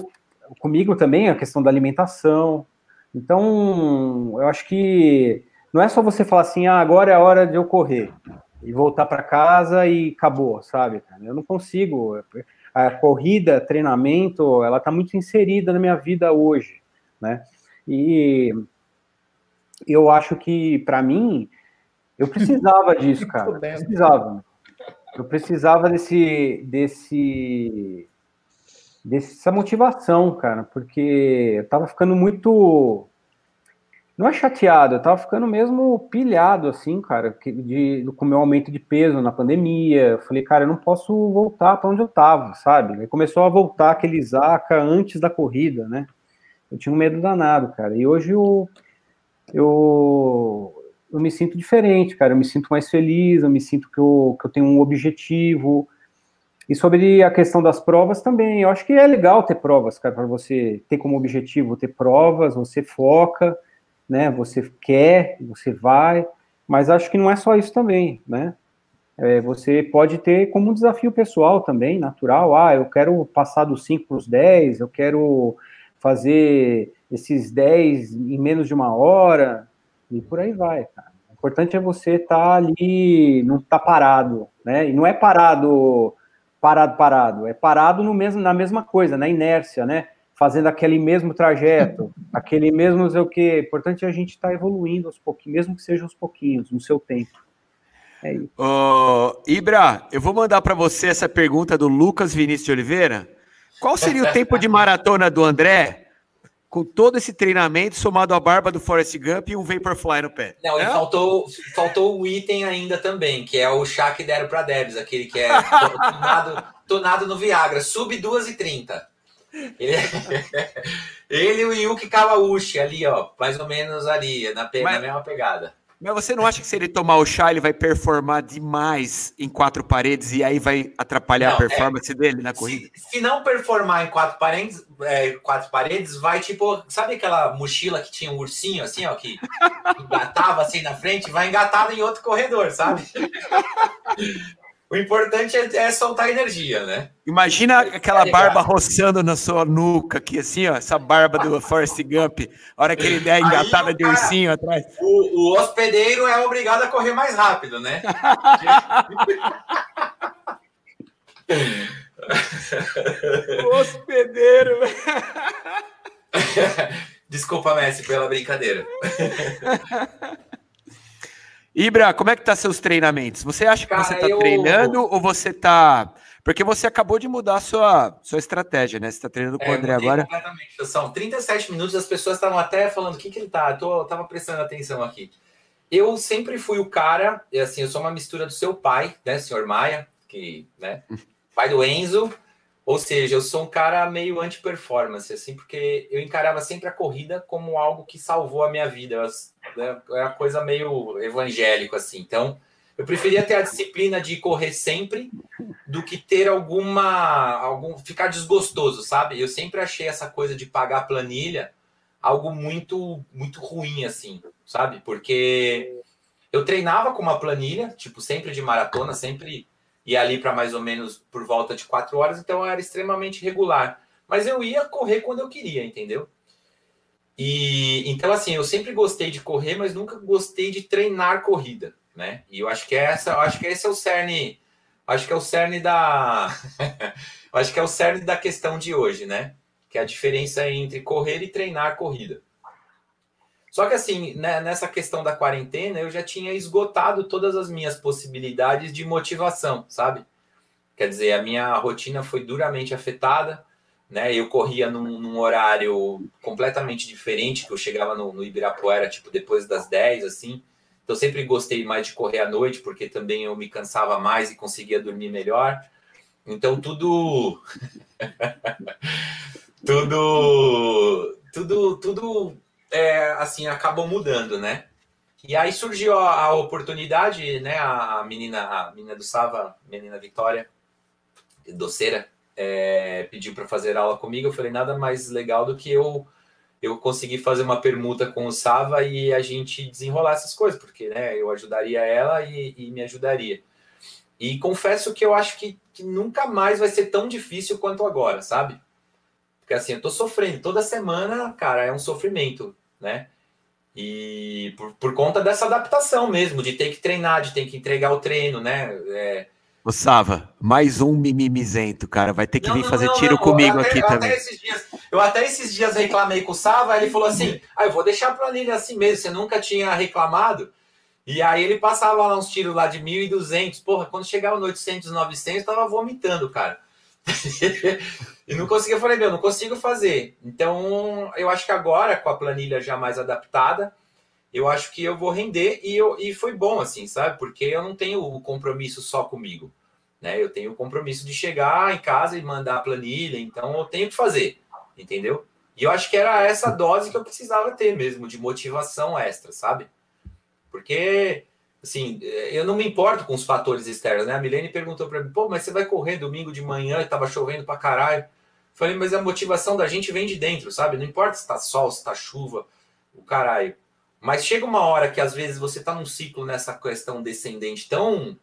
comigo também a questão da alimentação. Então, eu acho que não é só você falar assim, ah, agora é a hora de eu correr e voltar para casa e acabou, sabe? Eu não consigo. A corrida, treinamento, ela está muito inserida na minha vida hoje, né? E eu acho que para mim eu precisava disso, cara. Eu precisava. Eu precisava desse desse dessa motivação, cara, porque eu tava ficando muito. Não é chateado, eu tava ficando mesmo pilhado, assim, cara, de, com o meu aumento de peso na pandemia. Eu falei, cara, eu não posso voltar para onde eu tava, sabe? Aí começou a voltar aquele Zaca antes da corrida, né? Eu tinha um medo danado, cara. E hoje eu, eu, eu me sinto diferente, cara. Eu me sinto mais feliz, eu me sinto que eu, que eu tenho um objetivo e sobre a questão das provas também, eu acho que é legal ter provas, cara, para você ter como objetivo ter provas, você foca, né? Você quer, você vai, mas acho que não é só isso também, né? É, você pode ter como um desafio pessoal também, natural. Ah, eu quero passar dos 5 para os 10, eu quero fazer esses 10 em menos de uma hora, e por aí vai, cara. O importante é você estar tá ali, não estar tá parado, né? E não é parado parado, parado. É parado no mesmo, na mesma coisa, na inércia, né? Fazendo aquele mesmo trajeto, aquele mesmo não sei o quê. Importante é a gente estar tá evoluindo aos pouquinhos, mesmo que seja aos pouquinhos, no seu tempo. É isso. Oh, Ibra, eu vou mandar para você essa pergunta do Lucas Vinícius de Oliveira. Qual seria o tempo de maratona do André com todo esse treinamento somado à barba do Forrest Gump e um Vaporfly no pé. Não, é? e faltou, faltou o item ainda também, que é o chá que deram para Debs, aquele que é tonado, tonado no Viagra, sub 2 e 30. Ele, ele e o Yuki Kawauchi ali, ó, mais ou menos ali, na, pe... Mas... na mesma pegada. Mas você não acha que se ele tomar o chá, ele vai performar demais em quatro paredes e aí vai atrapalhar não, a é, performance é, dele na corrida? Se, se, não performar em quatro paredes, é, quatro paredes, vai tipo, sabe aquela mochila que tinha um ursinho assim, ó, que engatava assim na frente, vai engatado em outro corredor, sabe? O importante é, é, soltar energia, né? Imagina aquela é barba roçando na sua nuca aqui, assim, ó, essa barba do Forrest Gump, a hora que ele der engatada Aí, de ursinho atrás. O, o, hospedeiro é obrigado a correr mais rápido, né? o hospedeiro. Desculpa, Messi, pela brincadeira. Ibra, como é que tá seus treinamentos? Você acha que Cara, você tá eu... treinando ou você tá. Porque você acabou de mudar a sua, sua estratégia, né? Você tá treinando com é, o André agora. Completamente. São 37 minutos, as pessoas estavam até falando o que, que ele tá. Eu, tô, eu tava prestando atenção aqui. Eu sempre fui o cara, assim, eu sou uma mistura do seu pai, né, senhor Maia, que, né, pai do Enzo, ou seja, eu sou um cara meio anti-performance, assim, porque eu encarava sempre a corrida como algo que salvou a minha vida. Né, é uma coisa meio evangélico, assim. Então, eu preferia ter a disciplina de correr sempre do que ter alguma. algum ficar desgostoso, sabe? Eu sempre achei essa coisa de pagar planilha algo muito, muito ruim, assim, sabe? Porque eu treinava com uma planilha, tipo, sempre de maratona, sempre e ali para mais ou menos por volta de quatro horas, então era extremamente regular. Mas eu ia correr quando eu queria, entendeu? E então assim, eu sempre gostei de correr, mas nunca gostei de treinar corrida, né? E eu acho que essa, eu acho que esse é o cerne, acho que é o cerne da acho que é o cerne da questão de hoje, né? Que é a diferença entre correr e treinar corrida. Só que assim, né, nessa questão da quarentena, eu já tinha esgotado todas as minhas possibilidades de motivação, sabe? Quer dizer, a minha rotina foi duramente afetada, né? Eu corria num, num horário completamente diferente, que eu chegava no, no Ibirapuera, tipo, depois das 10, assim. Então, sempre gostei mais de correr à noite, porque também eu me cansava mais e conseguia dormir melhor. Então, tudo... tudo... Tudo... Tudo é, assim, acabou mudando, né? E aí surgiu a, a, oportunidade, né? A menina, a menina do Sava, menina Vitória, doceira, é, pediu para fazer aula comigo. Eu falei, nada mais legal do que eu eu conseguir fazer uma permuta com o Sava e a gente desenrolar essas coisas, porque né, eu ajudaria ela e, e me ajudaria. E confesso que eu acho que, que nunca mais vai ser tão difícil quanto agora, sabe? Porque assim, eu tô sofrendo toda semana, cara, é um sofrimento né? E por, por conta dessa adaptação mesmo, de ter que treinar, de ter que entregar o treino, né? É... O Sava, mais um mimimizento, cara. Vai ter que não, vir não, fazer não, tiro comigo até, aqui eu também. Até dias, eu até esses dias reclamei com o Sava, ele falou assim: ah, eu vou deixar a planilha assim mesmo, você nunca tinha reclamado. E aí ele passava lá uns tiros lá de 1.200. Porra, quando chegava no 800, 900, tava vomitando, cara. e não conseguia, eu falei, meu, não consigo fazer. Então, eu acho que agora, com a planilha já mais adaptada, eu acho que eu vou render e, eu, e foi bom, assim, sabe? Porque eu não tenho o compromisso só comigo, né? Eu tenho o compromisso de chegar em casa e mandar a planilha, então eu tenho que fazer, entendeu? E eu acho que era essa dose que eu precisava ter mesmo, de motivação extra, sabe? Porque, assim, eu não me importo com os fatores externos, né? A Milene perguntou para mim, pô, mas você vai correr domingo de manhã e tava chovendo pra caralho. Falei, mas a motivação da gente vem de dentro, sabe? Não importa se tá sol, se tá chuva, o caralho. Mas chega uma hora que às vezes você tá num ciclo nessa questão descendente tão,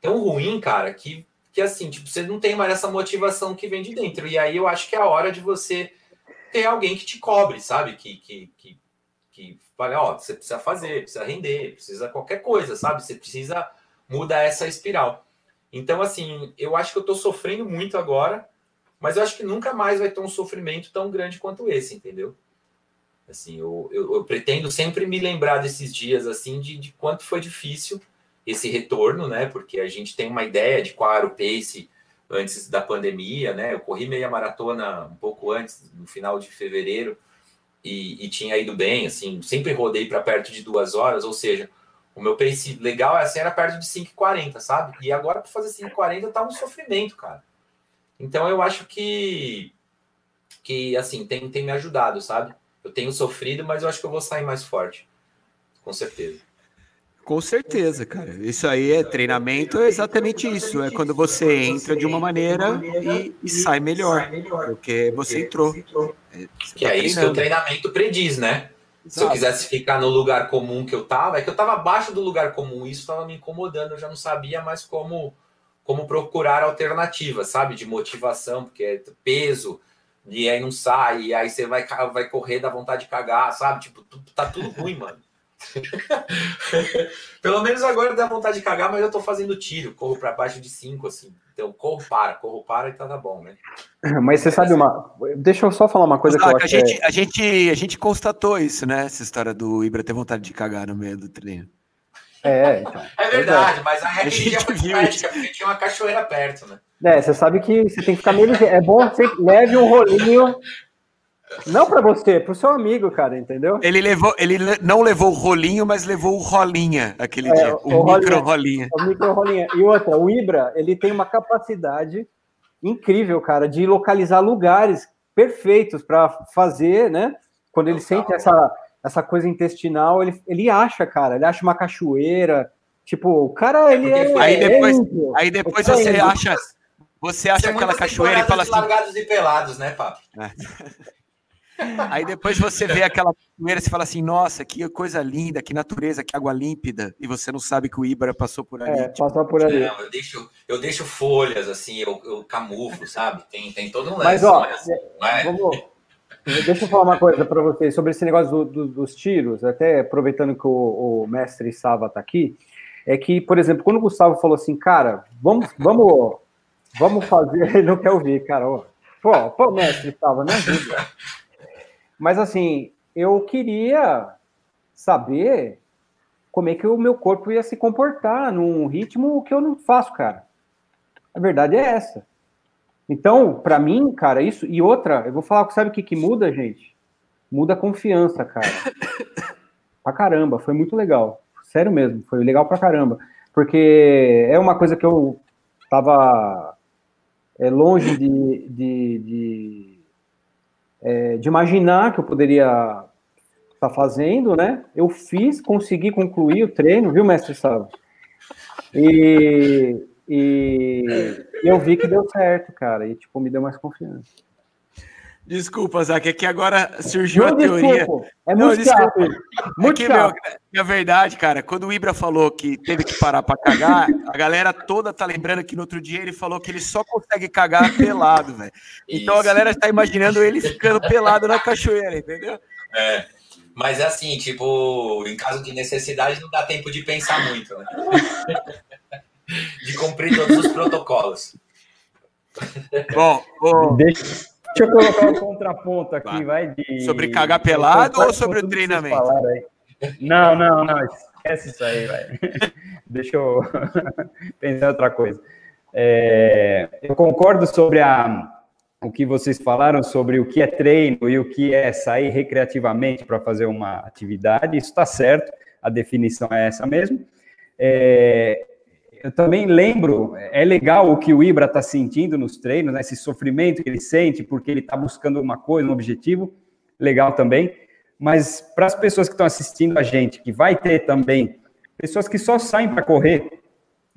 tão ruim, cara, que, que assim, tipo, você não tem mais essa motivação que vem de dentro. E aí eu acho que é a hora de você ter alguém que te cobre, sabe? Que, que, que, que fale, ó, você precisa fazer, precisa render, precisa qualquer coisa, sabe? Você precisa mudar essa espiral. Então, assim, eu acho que eu tô sofrendo muito agora, mas eu acho que nunca mais vai ter um sofrimento tão grande quanto esse, entendeu? Assim, eu, eu, eu, pretendo sempre me lembrar desses dias, assim, de, de quanto foi difícil esse retorno, né? Porque a gente tem uma ideia de qual era o pace antes da pandemia, né? Eu corri meia maratona um pouco antes, no final de fevereiro, e, e tinha ido bem, assim, sempre rodei para perto de duas horas, ou seja, o meu pace legal assim, era perto de 5,40, sabe? E agora para fazer 5,40 tá um sofrimento, cara. Então eu acho que, que assim, tem, tem me ajudado, sabe? Eu tenho sofrido, mas eu acho que eu vou sair mais forte. Com certeza. Com certeza, cara. Isso aí é treinamento, é exatamente isso. É quando você entra de uma maneira e, e sai melhor, porque você entrou. É, você que tá é isso que o treinamento prediz, né? Se eu quisesse ficar no lugar comum que eu tava, é que eu tava abaixo do lugar comum, isso estava me incomodando, eu já não sabia mais como como procurar alternativas, sabe? De motivação, porque é peso, e aí não sai, e aí você vai, vai correr da vontade de cagar, sabe? Tipo, tá tudo ruim, mano. Pelo menos agora dá vontade de cagar, mas eu tô fazendo tiro, corro para baixo de 5, assim. Então, corro para, corro para e tá, tá bom, né? Mas você sabe uma. Deixa eu só falar uma coisa que eu acho. A gente, é... a, gente, a gente constatou isso, né? Essa história do Ibra ter vontade de cagar no meio do treino. É, então. É verdade, mas a regra já foi prática, porque tinha uma cachoeira perto, né? É, você sabe que você tem que ficar meio. É bom você leve um rolinho. Não para você, para o seu amigo, cara, entendeu? Ele levou, ele não levou o rolinho, mas levou o rolinha aquele é, dia, o, o micro rolinha. O micro rolinha. E outra, o Ibra, ele tem uma capacidade incrível, cara, de localizar lugares perfeitos para fazer, né? Quando ele sente essa essa coisa intestinal, ele, ele acha, cara, ele acha uma cachoeira. Tipo, o cara, ele é. Aí depois, é aí depois você é acha. Você acha aquela cachoeira e fala assim. Largados e pelados, né, papo? É. Aí depois você vê aquela cachoeira e fala assim: nossa, que coisa linda, que natureza, que água límpida. E você não sabe que o Ibra passou por ali. É, tipo... passou por ali. Não, eu deixo, eu deixo folhas, assim, eu, eu camuflo, sabe? Tem, tem todo um lance. Mas, ó, assim, é? vamos, Deixa eu falar uma coisa para vocês sobre esse negócio do, do, dos tiros, até aproveitando que o, o mestre Sava está aqui, é que, por exemplo, quando o Gustavo falou assim, cara, vamos, vamos, vamos fazer, ele não quer ouvir, cara. Pô, pô, mestre Sava, me ajuda. Mas assim, eu queria saber como é que o meu corpo ia se comportar num ritmo que eu não faço, cara. A verdade é essa. Então, para mim, cara, isso. E outra, eu vou falar, sabe o que, que muda, gente? Muda a confiança, cara. pra caramba, foi muito legal. Sério mesmo, foi legal pra caramba. Porque é uma coisa que eu tava é, longe de, de, de, é, de imaginar que eu poderia estar tá fazendo, né? Eu fiz, consegui concluir o treino, viu, mestre Sábio? E e eu vi que deu certo, cara. E, tipo, me deu mais confiança. Desculpa, Zac, é que agora surgiu não, a teoria. Desculpa. É muito não, chato. Muito é que, chato. Meu, na verdade, cara, quando o Ibra falou que teve que parar para cagar, a galera toda tá lembrando que no outro dia ele falou que ele só consegue cagar pelado, velho. Então a galera está imaginando ele ficando pelado na cachoeira, entendeu? É. Mas é assim, tipo, em caso de necessidade, não dá tempo de pensar muito, né? De cumprir todos os protocolos. Bom. Deixa, eu colocar o contraponto aqui, vai, de... Sobre cagar pelado ou sobre o treinamento? Não, não, não, esquece isso aí, vai. Deixa eu pensar outra coisa. É, eu concordo sobre a, o que vocês falaram sobre o que é treino e o que é sair recreativamente para fazer uma atividade. Isso está certo, a definição é essa mesmo. É, eu também lembro, é legal o que o Ibra está sentindo nos treinos, né, esse sofrimento que ele sente porque ele está buscando uma coisa, um objetivo, legal também. Mas para as pessoas que estão assistindo a gente, que vai ter também pessoas que só saem para correr,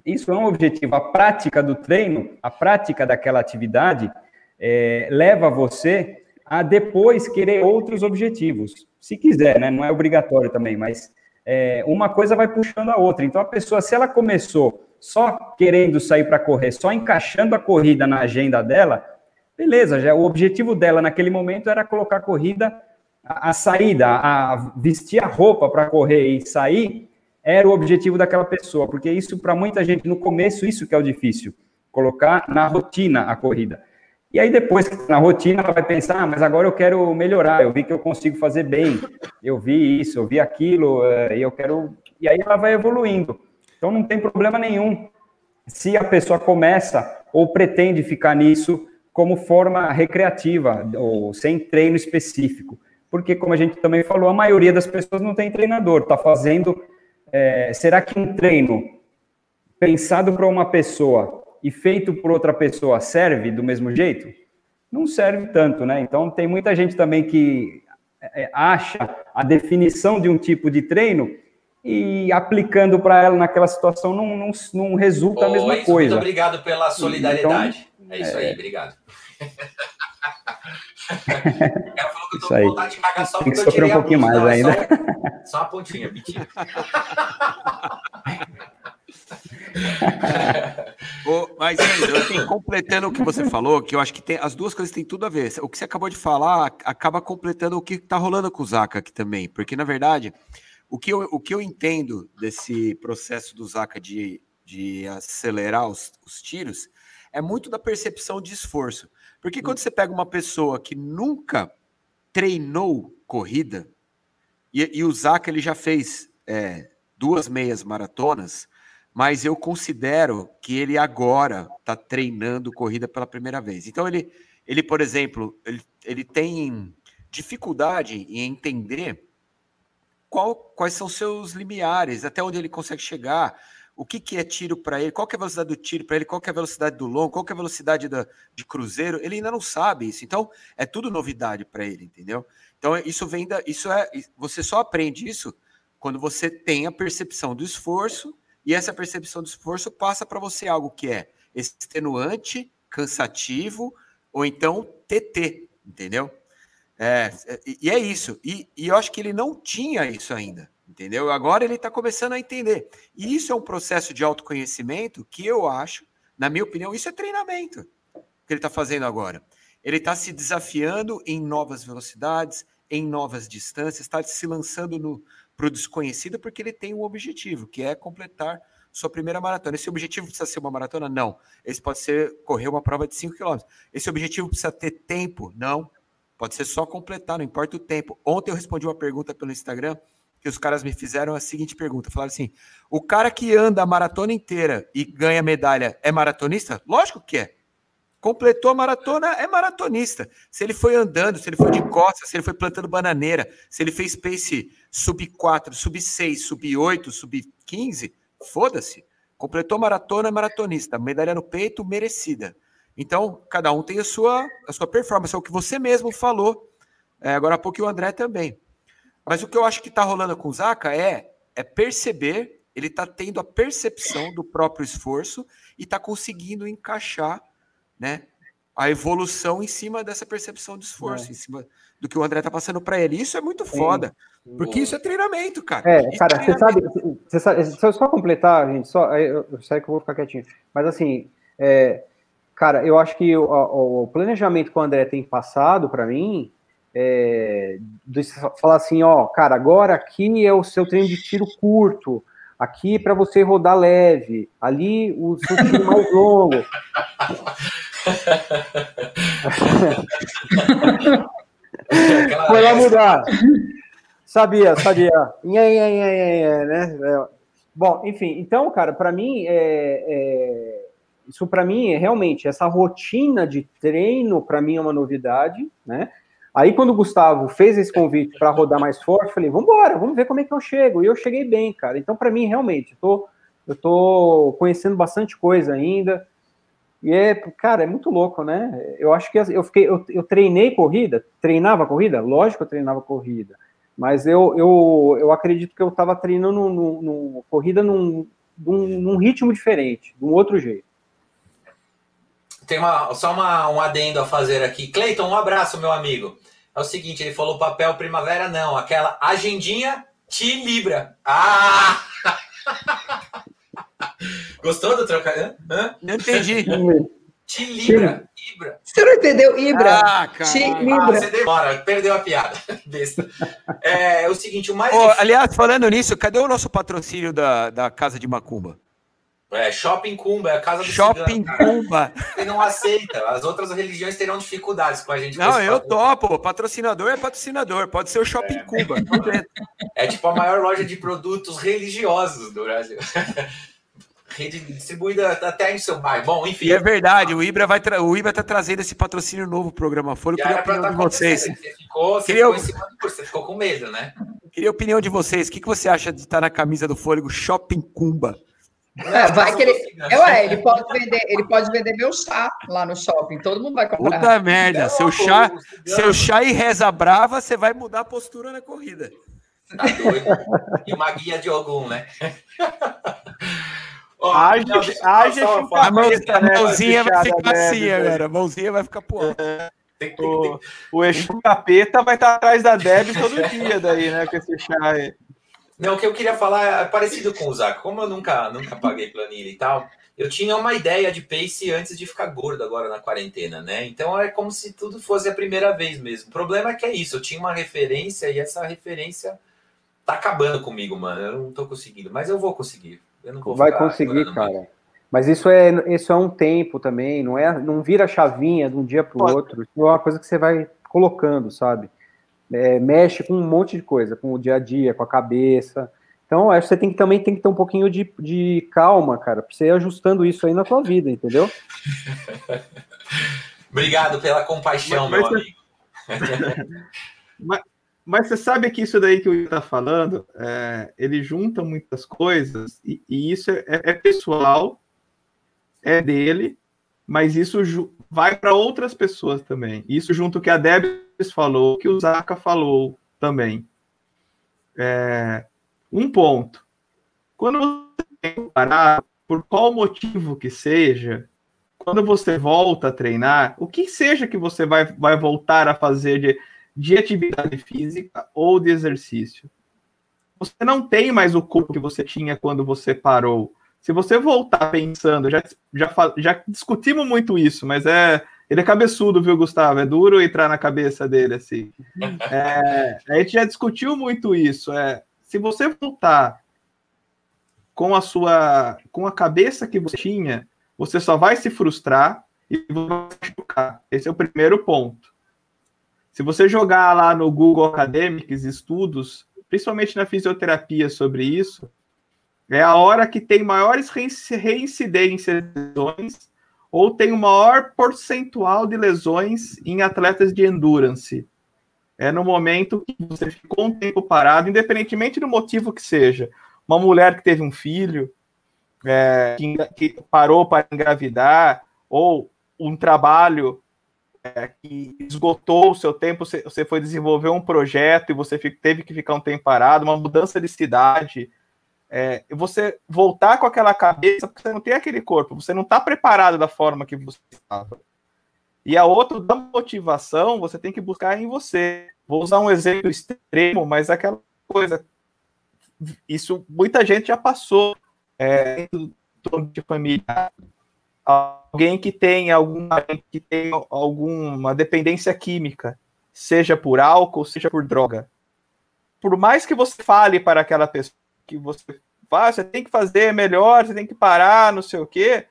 isso é um objetivo. A prática do treino, a prática daquela atividade, é, leva você a depois querer outros objetivos. Se quiser, né? Não é obrigatório também, mas é, uma coisa vai puxando a outra. Então a pessoa, se ela começou só querendo sair para correr, só encaixando a corrida na agenda dela, beleza, já o objetivo dela naquele momento era colocar a corrida, a, a saída, a vestir a roupa para correr e sair, era o objetivo daquela pessoa, porque isso para muita gente no começo isso que é o difícil, colocar na rotina a corrida. E aí depois que tá na rotina ela vai pensar, ah, mas agora eu quero melhorar, eu vi que eu consigo fazer bem, eu vi isso, eu vi aquilo, eh, e eu quero e aí ela vai evoluindo. Então não tem problema nenhum se a pessoa começa ou pretende ficar nisso como forma recreativa ou sem treino específico. Porque, como a gente também falou, a maioria das pessoas não tem treinador, está fazendo. É, será que um treino pensado para uma pessoa e feito por outra pessoa serve do mesmo jeito? Não serve tanto, né? Então, tem muita gente também que é, acha a definição de um tipo de treino e aplicando para ela naquela situação não, não, não resulta a mesma coisa. Muito obrigado pela solidariedade. Então, é isso aí, é... obrigado. o cara falou que eu tô com vontade de cagar só porque eu tirei um pouquinho mais não, ainda. Só, só uma pontinha, mentira. mas assim, completando o que você falou, que eu acho que tem as duas coisas têm tudo a ver. O que você acabou de falar acaba completando o que está rolando com o Zaka aqui também, porque na verdade o que eu, o que eu entendo desse processo do Zaka de, de acelerar os, os tiros é muito da percepção de esforço. Porque quando você pega uma pessoa que nunca treinou corrida, e, e o Zaka ele já fez é, duas meias maratonas, mas eu considero que ele agora está treinando corrida pela primeira vez. Então ele, ele por exemplo, ele, ele tem dificuldade em entender qual, quais são seus limiares, até onde ele consegue chegar, o que, que é tiro para ele, qual é a velocidade do tiro para ele, qual é a velocidade do longo, qual é a velocidade da, de cruzeiro, ele ainda não sabe isso. Então, é tudo novidade para ele, entendeu? Então, isso vem da. Isso é. Você só aprende isso quando você tem a percepção do esforço, e essa percepção do esforço passa para você algo que é extenuante, cansativo, ou então TT, entendeu? É, e é isso. E, e, eu acho que ele não tinha isso ainda, entendeu? Agora ele está começando a entender. E isso é um processo de autoconhecimento que eu acho, na minha opinião, isso é treinamento que ele está fazendo agora. Ele está se desafiando em novas velocidades, em novas distâncias, está se lançando para o desconhecido porque ele tem um objetivo, que é completar sua primeira maratona. Esse objetivo precisa ser uma maratona? Não. Esse pode ser correr uma prova de 5 km. Esse objetivo precisa ter tempo? Não. Pode ser só completar, não importa o tempo. Ontem eu respondi uma pergunta pelo Instagram que os caras me fizeram a seguinte pergunta: falaram assim: o cara que anda a maratona inteira e ganha medalha é maratonista? Lógico que é. Completou a maratona, é maratonista. Se ele foi andando, se ele foi de costas, se ele foi plantando bananeira, se ele fez pace sub 4, sub 6, sub 8, sub 15, foda-se. Completou maratona, é maratonista. Medalha no peito, merecida. Então, cada um tem a sua, a sua performance, é o que você mesmo falou, é, agora há pouco e o André também. Mas o que eu acho que está rolando com o Zaca é, é perceber, ele está tendo a percepção do próprio esforço e está conseguindo encaixar né, a evolução em cima dessa percepção de esforço, é. em cima do que o André está passando para ele. Isso é muito Sim. foda, porque isso é treinamento, cara. É, isso cara, é você sabe, você sabe, se eu só completar, gente, só, eu, eu sei que eu vou ficar quietinho, mas assim, é, Cara, eu acho que o, o planejamento que o André tem passado para mim é de falar assim, ó, cara, agora aqui é o seu treino de tiro curto, aqui é para você rodar leve, ali o seu tiro mais longo. Foi lá mudar. Sabia, sabia. Nha, nha, nha, né? É. Bom, enfim, então, cara, para mim é, é Isso para mim é realmente essa rotina de treino para mim é uma novidade, né? Aí quando o Gustavo fez esse convite para rodar mais forte, falei, vamos embora, vamos ver como é que eu chego. E eu cheguei bem, cara. Então para mim realmente, eu tô, eu tô conhecendo bastante coisa ainda. E é, cara, é muito louco, né? Eu acho que eu fiquei, eu, eu treinei corrida, treinava corrida, lógico eu treinava corrida, mas eu, eu, eu acredito que eu estava treinando no, no, no, corrida num, num, num, ritmo diferente, de um outro jeito. Tem uma, só uma, um adendo a fazer aqui. Cleiton, um abraço, meu amigo. É o seguinte, ele falou papel primavera, não, aquela agendinha te libra. Ah! Gostou do trocadilho? Não entendi. Te Libra. Libra. Você não entendeu? Ibra. Ah, Te Libra. Ah, você demora, perdeu a piada. Besta. É, é o seguinte, o mais. Oh, aliás, falando nisso, cadê o nosso patrocínio da, da Casa de Macumba? É, Shopping Cumba, é a casa do Shopping cigano, Cumba. Você não aceita. As outras religiões terão dificuldades com a gente. Não, eu topo. Patrocinador é patrocinador. Pode ser o Shopping é. Cumba. É tipo a maior loja de produtos religiosos do Brasil. Rede distribuída até em seu bairro. Bom, enfim. E é verdade, o Ibra vai o Ibra tá trazendo esse patrocínio novo pro programa Folha. Queria a opinião tá de vocês. Você ficou, você Queria... ficou você ficou com medo, né? Queria a opinião de vocês. O que, que você acha de estar na camisa do Fôlego Shopping Cumba? É, vai que ele, é, ué, ele pode vender, ele pode vender meu chá lá no shopping. Todo mundo vai comprar. Puta merda, seu chá, seu chá e reza brava, você vai mudar a postura na corrida. Tá doido. E uma guia de algum, né? Haja, haja a mãozinha, né, mãozinha vai ficar assim agora. A mãozinha vai ficar pro alto. Tem, tem, o, tem. o Exu Capeta vai estar atrás da Deb todo dia daí, né? Com esse chá aí. Não, o que eu queria falar é parecido com o Zac. Como eu nunca, nunca paguei planilha e tal, eu tinha uma ideia de pace antes de ficar gordo agora na quarentena, né? Então é como se tudo fosse a primeira vez mesmo. O problema é que é isso, eu tinha uma referência e essa referência tá acabando comigo, mano. Eu não tô conseguindo, mas eu vou conseguir. Vai conseguir, cara. Mas isso é, isso é um tempo também, não é, não vira chavinha de um dia para o outro. Isso é uma coisa que você vai colocando, sabe? É, mexe com um monte de coisa, com o dia a dia, com a cabeça. Então, acho que você tem que, também tem que ter um pouquinho de, de calma, cara, para você ir ajustando isso aí na sua vida, entendeu? Obrigado pela compaixão, mas, meu mas, amigo. mas, mas você sabe que isso daí que o Will está falando, é, ele junta muitas coisas, e, e isso é, é, pessoal, é dele, mas isso vai para outras pessoas também. Isso junto que a Debs falou, que o Zaka falou também. É, um ponto. Quando você parar, por qual motivo que seja, quando você volta a treinar, o que seja que você vai, vai voltar a fazer de de atividade física ou de exercício. Você não tem mais o corpo que você tinha quando você parou. Se você voltar pensando, já, já, já discutimos muito isso, mas é. Ele é cabeçudo, viu, Gustavo? É duro entrar na cabeça dele, assim. É, a gente já discutiu muito isso. É, se você voltar com a sua. com a cabeça que você tinha, você só vai se frustrar e vai chocar. Esse é o primeiro ponto. Se você jogar lá no Google Academics estudos, principalmente na fisioterapia sobre isso, é a hora que tem maiores reincidências lesões ou tem o maior percentual de lesões em atletas de endurance. É no momento que você ficou um tempo parado, independentemente do motivo que seja. Uma mulher que teve um filho, é, que, que parou para engravidar, ou um trabalho é, que esgotou o seu tempo, você, você foi desenvolver um projeto e você teve que ficar um tempo parado, uma mudança de cidade, é, você voltar com aquela cabeça, porque você não tem aquele corpo, você não está preparado da forma que você estava. E a outra, da motivação, você tem que buscar em você. Vou usar um exemplo extremo, mas aquela coisa, isso muita gente já passou é, de família alguém que tem alguma que tem alguma dependência química, seja por álcool, seja por droga. Por mais que você fale para aquela pessoa que você faz, você tem que fazer melhor, você tem que parar, não sei o quê.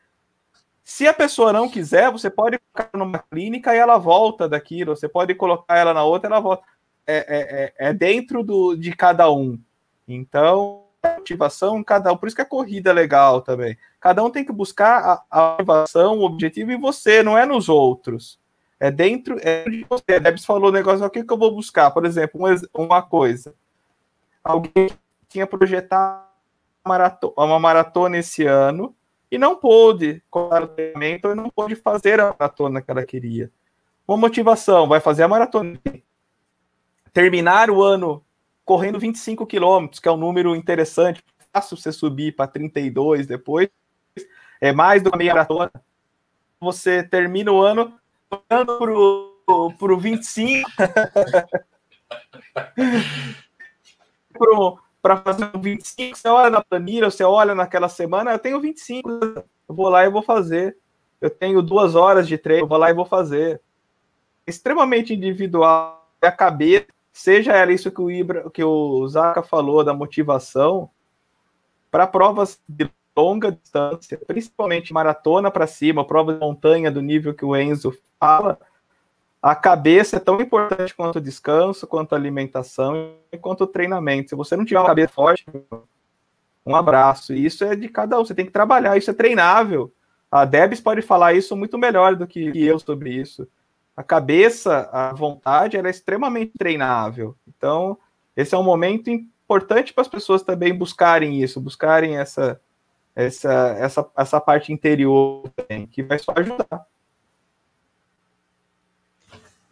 Se a pessoa não quiser, você pode colocar numa clínica e ela volta daquilo. Você pode colocar ela na outra, ela volta. É, é, é, é dentro do, de cada um. Então, motivação cada um, por isso que a corrida é legal também. Cada um tem que buscar a, a motivação, o objetivo em você, não é nos outros. É dentro, é de você. A Debs falou o negócio, o que, que eu vou buscar? Por exemplo, uma coisa. Alguém tinha projetado uma maratona esse ano e não pôde colocar o treinamento e não pôde fazer a maratona que ela queria. Uma motivação, vai fazer a maratona. Terminar o ano correndo 25 quilômetros, que é um número interessante, fácil você subir para 32 depois, é mais do que meia maratona. Você termina o ano olhando pro, pro 25 para fazer um 25, você olha na planilha, você olha naquela semana, eu tenho 25, eu vou lá e vou fazer. Eu tenho duas horas de treino, eu vou lá e vou fazer. Extremamente individual, a cabeça seja ela isso que o Ibra, que o Zaka falou da motivação para provas de longa distância, principalmente maratona para cima, prova de montanha do nível que o Enzo fala, a cabeça é tão importante quanto o descanso, quanto a alimentação e quanto o treinamento. Se você não tiver uma cabeça forte, um abraço. isso é de cada um, você tem que trabalhar, isso é treinável. A Debs pode falar isso muito melhor do que eu sobre isso a cabeça, a vontade, ela é extremamente treinável. Então, esse é um momento importante para as pessoas também buscarem isso, buscarem essa, essa, essa, essa parte interior também, que vai só ajudar.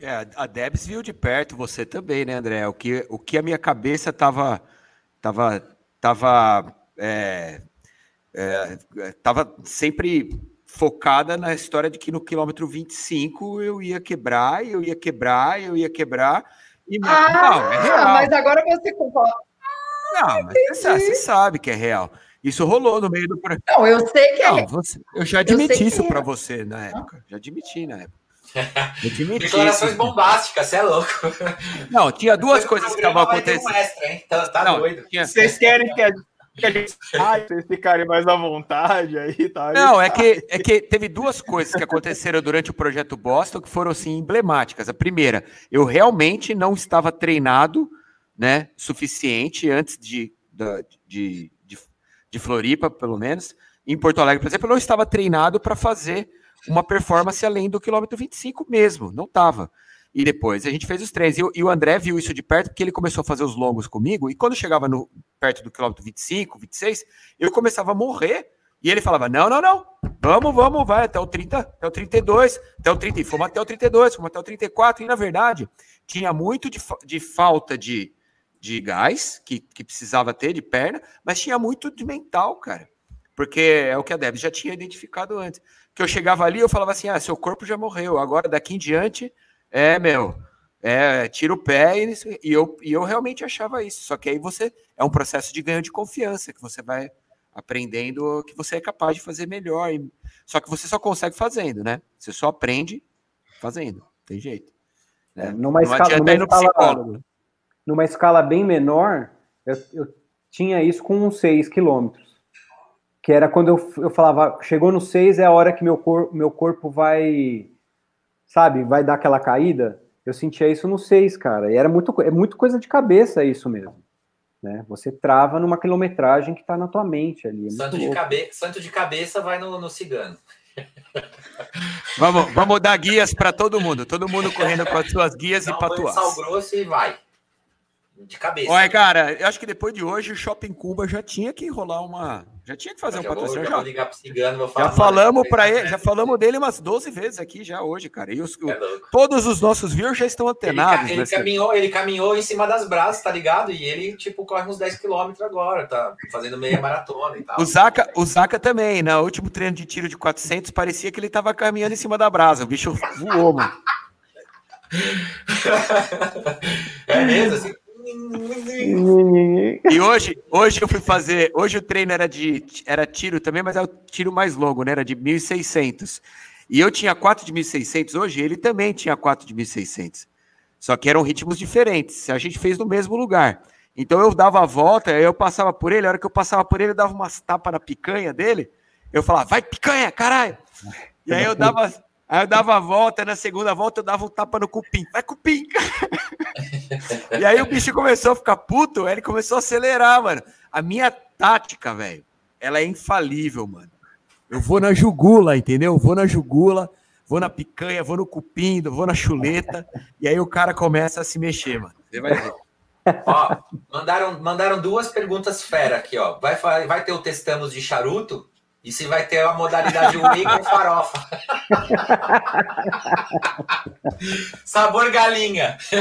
É, a Debs viu de perto você também, né, André? O que, o que a minha cabeça estava tava, tava, é, é, tava sempre focada na história de que no quilômetro 25 eu ia quebrar, eu ia quebrar, eu ia quebrar. E ah, não, é real. mas agora você concorda. Não, mas você, você, sabe que é real. Isso rolou no meio do Não, eu sei que é não, é você, Eu já admiti isso é para você na época. Já admiti na época. Declarações bombásticas, você é louco. Não, tinha duas coisas que estavam acontecendo. Um extra, hein? Tá, tá não, doido. Tinha... Vocês querem que a que a gente sai, vocês ficarem mais à vontade aí, tá? Não, é que, é que teve duas coisas que aconteceram durante o projeto Boston que foram assim emblemáticas. A primeira, eu realmente não estava treinado, né, suficiente antes de, de, de, de Floripa, pelo menos. Em Porto Alegre, por exemplo, eu não estava treinado para fazer uma performance além do quilômetro 25 mesmo, não estava. E depois a gente fez os treinos. E, e, o André viu isso de perto, porque ele começou a fazer os longos comigo. E quando chegava no, perto do quilômetro 25, 26, eu começava a morrer. E ele falava: Não, não, não, vamos, vamos, vai até o 30, até o 32, até o 30. E fomos até o 32, fomos até o 34. E na verdade, tinha muito de, de falta de, de gás, que, que precisava ter, de perna, mas tinha muito de mental, cara. Porque é o que a Deb já tinha identificado antes. Que eu chegava ali, eu falava assim: Ah, seu corpo já morreu, agora daqui em diante é, meu, é, tira o pé e, e, eu, e eu realmente achava isso. Só que aí você é um processo de ganho de confiança, que você vai aprendendo que você é capaz de fazer melhor. E, só que você só consegue fazendo, né? Você só aprende fazendo, tem jeito. Né? Numa, Não escala, numa, escala, numa escala bem menor, eu, eu tinha isso com uns 6 quilômetros. Que era quando eu, eu falava, chegou no 6 é a hora que meu, cor, meu corpo vai sabe, vai dar aquela caída. Eu sentia isso no 6, cara. E era muito, é muito coisa de cabeça isso mesmo. Né? Você trava numa quilometragem que está na tua mente ali. É santo, de cabe... Santo de cabeça vai no, no cigano. vamos, vamos dar guias para todo mundo. Todo mundo correndo com as suas guias Dá e patuas. Sal grosso e vai de cabeça. Olha, cara, eu acho que depois de hoje o Shopping Cuba já tinha que rolar uma. Já tinha que fazer um patrocínio. Já, pro cigano, falar. Já falamos para ele, já falamos dele umas 12 vezes aqui já hoje, cara. E os, é todos os nossos viewers já estão antenados. Ele, ele caminhou, ele caminhou em cima das brasas, tá ligado? E ele, tipo, corre uns 10 quilômetros agora, tá fazendo meia maratona e tal. O Zaka, o Zaka também, no último treino de tiro de 400, parecia que ele tava caminhando em cima da brasa. O bicho voou, mano. é mesmo, assim. E hoje, hoje eu fui fazer. Hoje o treino era de era tiro também, mas é o tiro mais longo, né? Era de 1.600. E eu tinha 4 de 1.600 hoje, ele também tinha 4 de 1.600. Só que eram ritmos diferentes. A gente fez no mesmo lugar. Então eu dava a volta, eu passava por ele, a hora que eu passava por ele, eu dava umas tapas na picanha dele. Eu falava, vai picanha, caralho! E aí eu dava, Aí eu dava a volta, na segunda volta eu dava um tapa no cupim. Vai, cupim! e aí o bicho começou a ficar puto, ele começou a acelerar, mano. A minha tática, velho, ela é infalível, mano. Eu vou na jugula, entendeu? Eu vou na jugula, vou na picanha, vou no cupim, vou na chuleta, e aí o cara começa a se mexer, mano. Você vai ver. Ó, mandaram, mandaram duas perguntas fera aqui, ó. Vai, vai ter o testamos de charuto? E se vai ter a modalidade whey com farofa. Sabor galinha. se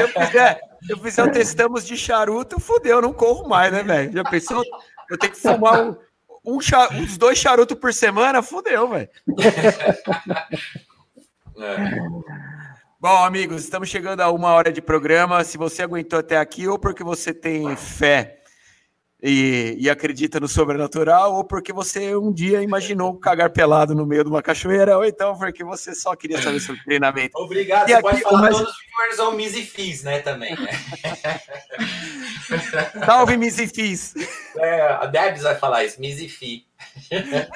eu fizer, se eu fizer o testamos de charuto, fodeu, não corro mais, né, velho? Já pensou? Eu tenho que fumar um, um char, uns dois charutos por semana, fodeu, velho. É. Bom, amigos, estamos chegando a uma hora de programa. Se você aguentou até aqui, ou porque você tem fé e, e, acredita no sobrenatural, ou porque você um dia imaginou cagar pelado no meio de uma cachoeira, ou então porque você só queria saber sobre treinamento. Obrigado, e você aqui, pode falar mas... todos os viewers ou Misifis, né, também. Né? Salve, Misifis! É, a Debs vai falar isso, Misifi.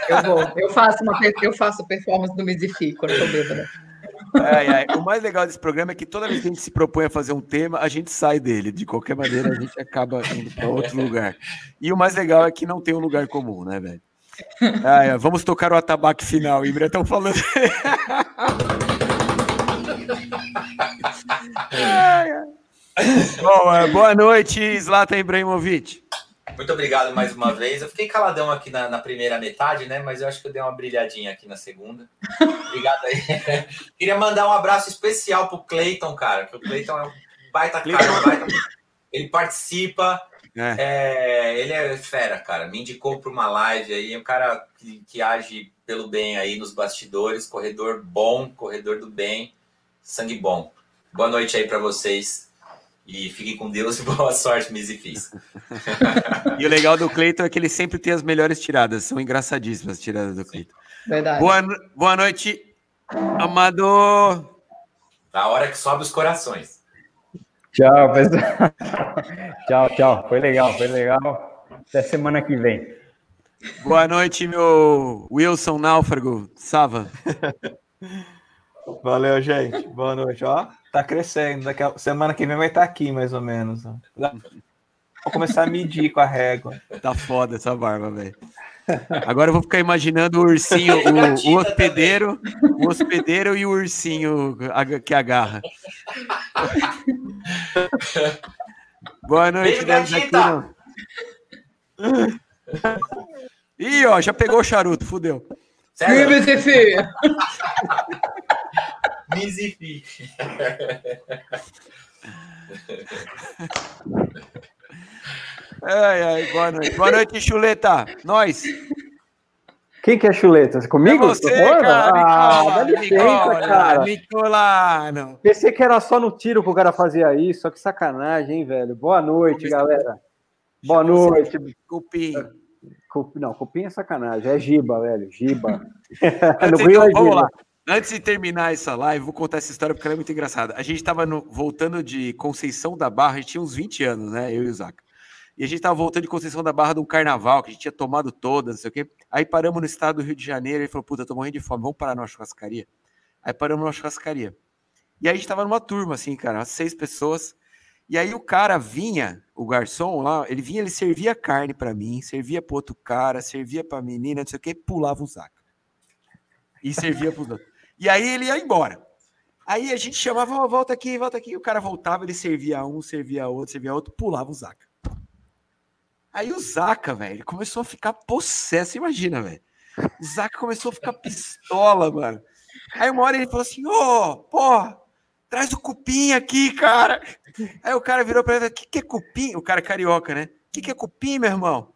Eu vou, eu faço, uma, eu faço performance do Misifi quando eu tô bêbada. Ai, ai. O mais legal desse programa é que toda vez que a gente se propõe a fazer um tema, a gente sai dele. De qualquer maneira, a gente acaba indo para outro lugar. E o mais legal é que não tem um lugar comum, né, velho? Ai, vamos tocar o atabaque final, Ibra. Estão falando. Bom, é, boa noite, Zlatan Ibrahimovic. Muito obrigado mais uma vez. Eu fiquei caladão aqui na, na, primeira metade, né? Mas eu acho que eu dei uma brilhadinha aqui na segunda. Obrigado aí. Queria mandar um abraço especial pro Cleiton, cara, que o Cleiton é um baita cara, um baita... ele participa. É. É, ele é fera, cara. Me indicou para uma live aí, um cara que, que age pelo bem aí nos bastidores, corredor bom, corredor do bem, sangue bom. Boa noite aí para vocês. E fiquem com Deus e boa sorte, Misifis. e o legal do Cleiton é que ele sempre tem as melhores tiradas. São engraçadíssimas as tiradas do Cleiton. Verdade. Boa, boa noite, Amado. A hora que sobe os corações. Tchau, pessoal. tchau, tchau. Foi legal, foi legal. Até semana que vem. Boa noite, meu Wilson Náufrago. Sava. Valeu, gente. Boa noite. Ó, tá crescendo. Daqui a... Semana que vem vai estar tá aqui, mais ou menos. Vou começar a medir com a régua. Tá foda essa barba, velho. Agora eu vou ficar imaginando o ursinho, o, o hospedeiro, o hospedeiro e o ursinho que agarra. Boa noite, Denis Aquino. Ih, ó, já pegou o charuto, fudeu. Sério? Mizifi. ai, ai, boa noite. Boa noite, Chuleta. Nós. Quem que é Chuleta? Comigo? É você, cara. Ah, dá licença, cara. Nicolano. Pensei que era só no tiro que o cara fazia isso. Só que sacanagem, hein, velho. Boa noite, galera. Boa noite. Cupim. Não, cupim é sacanagem. É giba, velho. Giba. no Rio é giba. Vamos lá. Antes de terminar essa live, vou contar essa história porque ela é muito engraçada. A gente estava voltando de Conceição da Barra, a gente tinha uns 20 anos, né? Eu e o Zaca. E a gente estava voltando de Conceição da Barra de um carnaval, que a gente tinha tomado todas, não sei o quê. Aí paramos no estado do Rio de Janeiro e ele falou: Puta, tô morrendo de fome, vamos parar numa churrascaria. Aí paramos numa churrascaria. E aí a gente tava numa turma, assim, cara, seis pessoas. E aí o cara vinha, o garçom lá, ele vinha, ele servia carne para mim, servia para outro cara, servia para menina, não sei o quê, pulava o Zaca. E servia para os outros. E aí ele ia embora. Aí a gente chamava, oh, volta aqui, volta aqui. O cara voltava, ele servia um, servia outro, servia outro, pulava o Zaca. Aí o Zaca, velho, começou a ficar possesso, imagina, velho. O Zaca começou a ficar pistola, mano. Aí uma hora ele falou assim: Ô, oh, pô, traz o cupim aqui, cara. Aí o cara virou pra ele: O que, que é cupim? O cara é carioca, né? O que, que é cupim, meu irmão?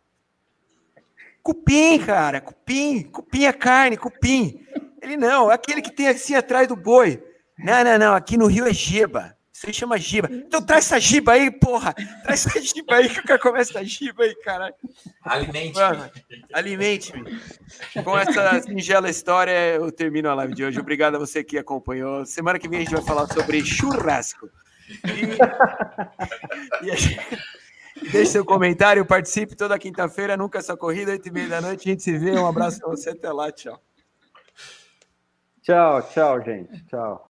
Cupim, cara, cupim. Cupim é carne, cupim. Ele não, é aquele que tem assim atrás do boi. Não, não, não, aqui no Rio é giba. Aí chama giba. Então traz essa giba aí, porra. Traz essa giba aí que o cara começa a giba aí, caralho. Alimente-me. Alimente-me. Com essa singela história, eu termino a live de hoje. Obrigado a você que acompanhou. Semana que vem a gente vai falar sobre churrasco. E, e gente... Deixe seu comentário, participe toda quinta-feira, nunca essa corrida, oito e meia da noite. A gente se vê. Um abraço pra você, até lá, tchau. Tchau, tchau, gente. Tchau.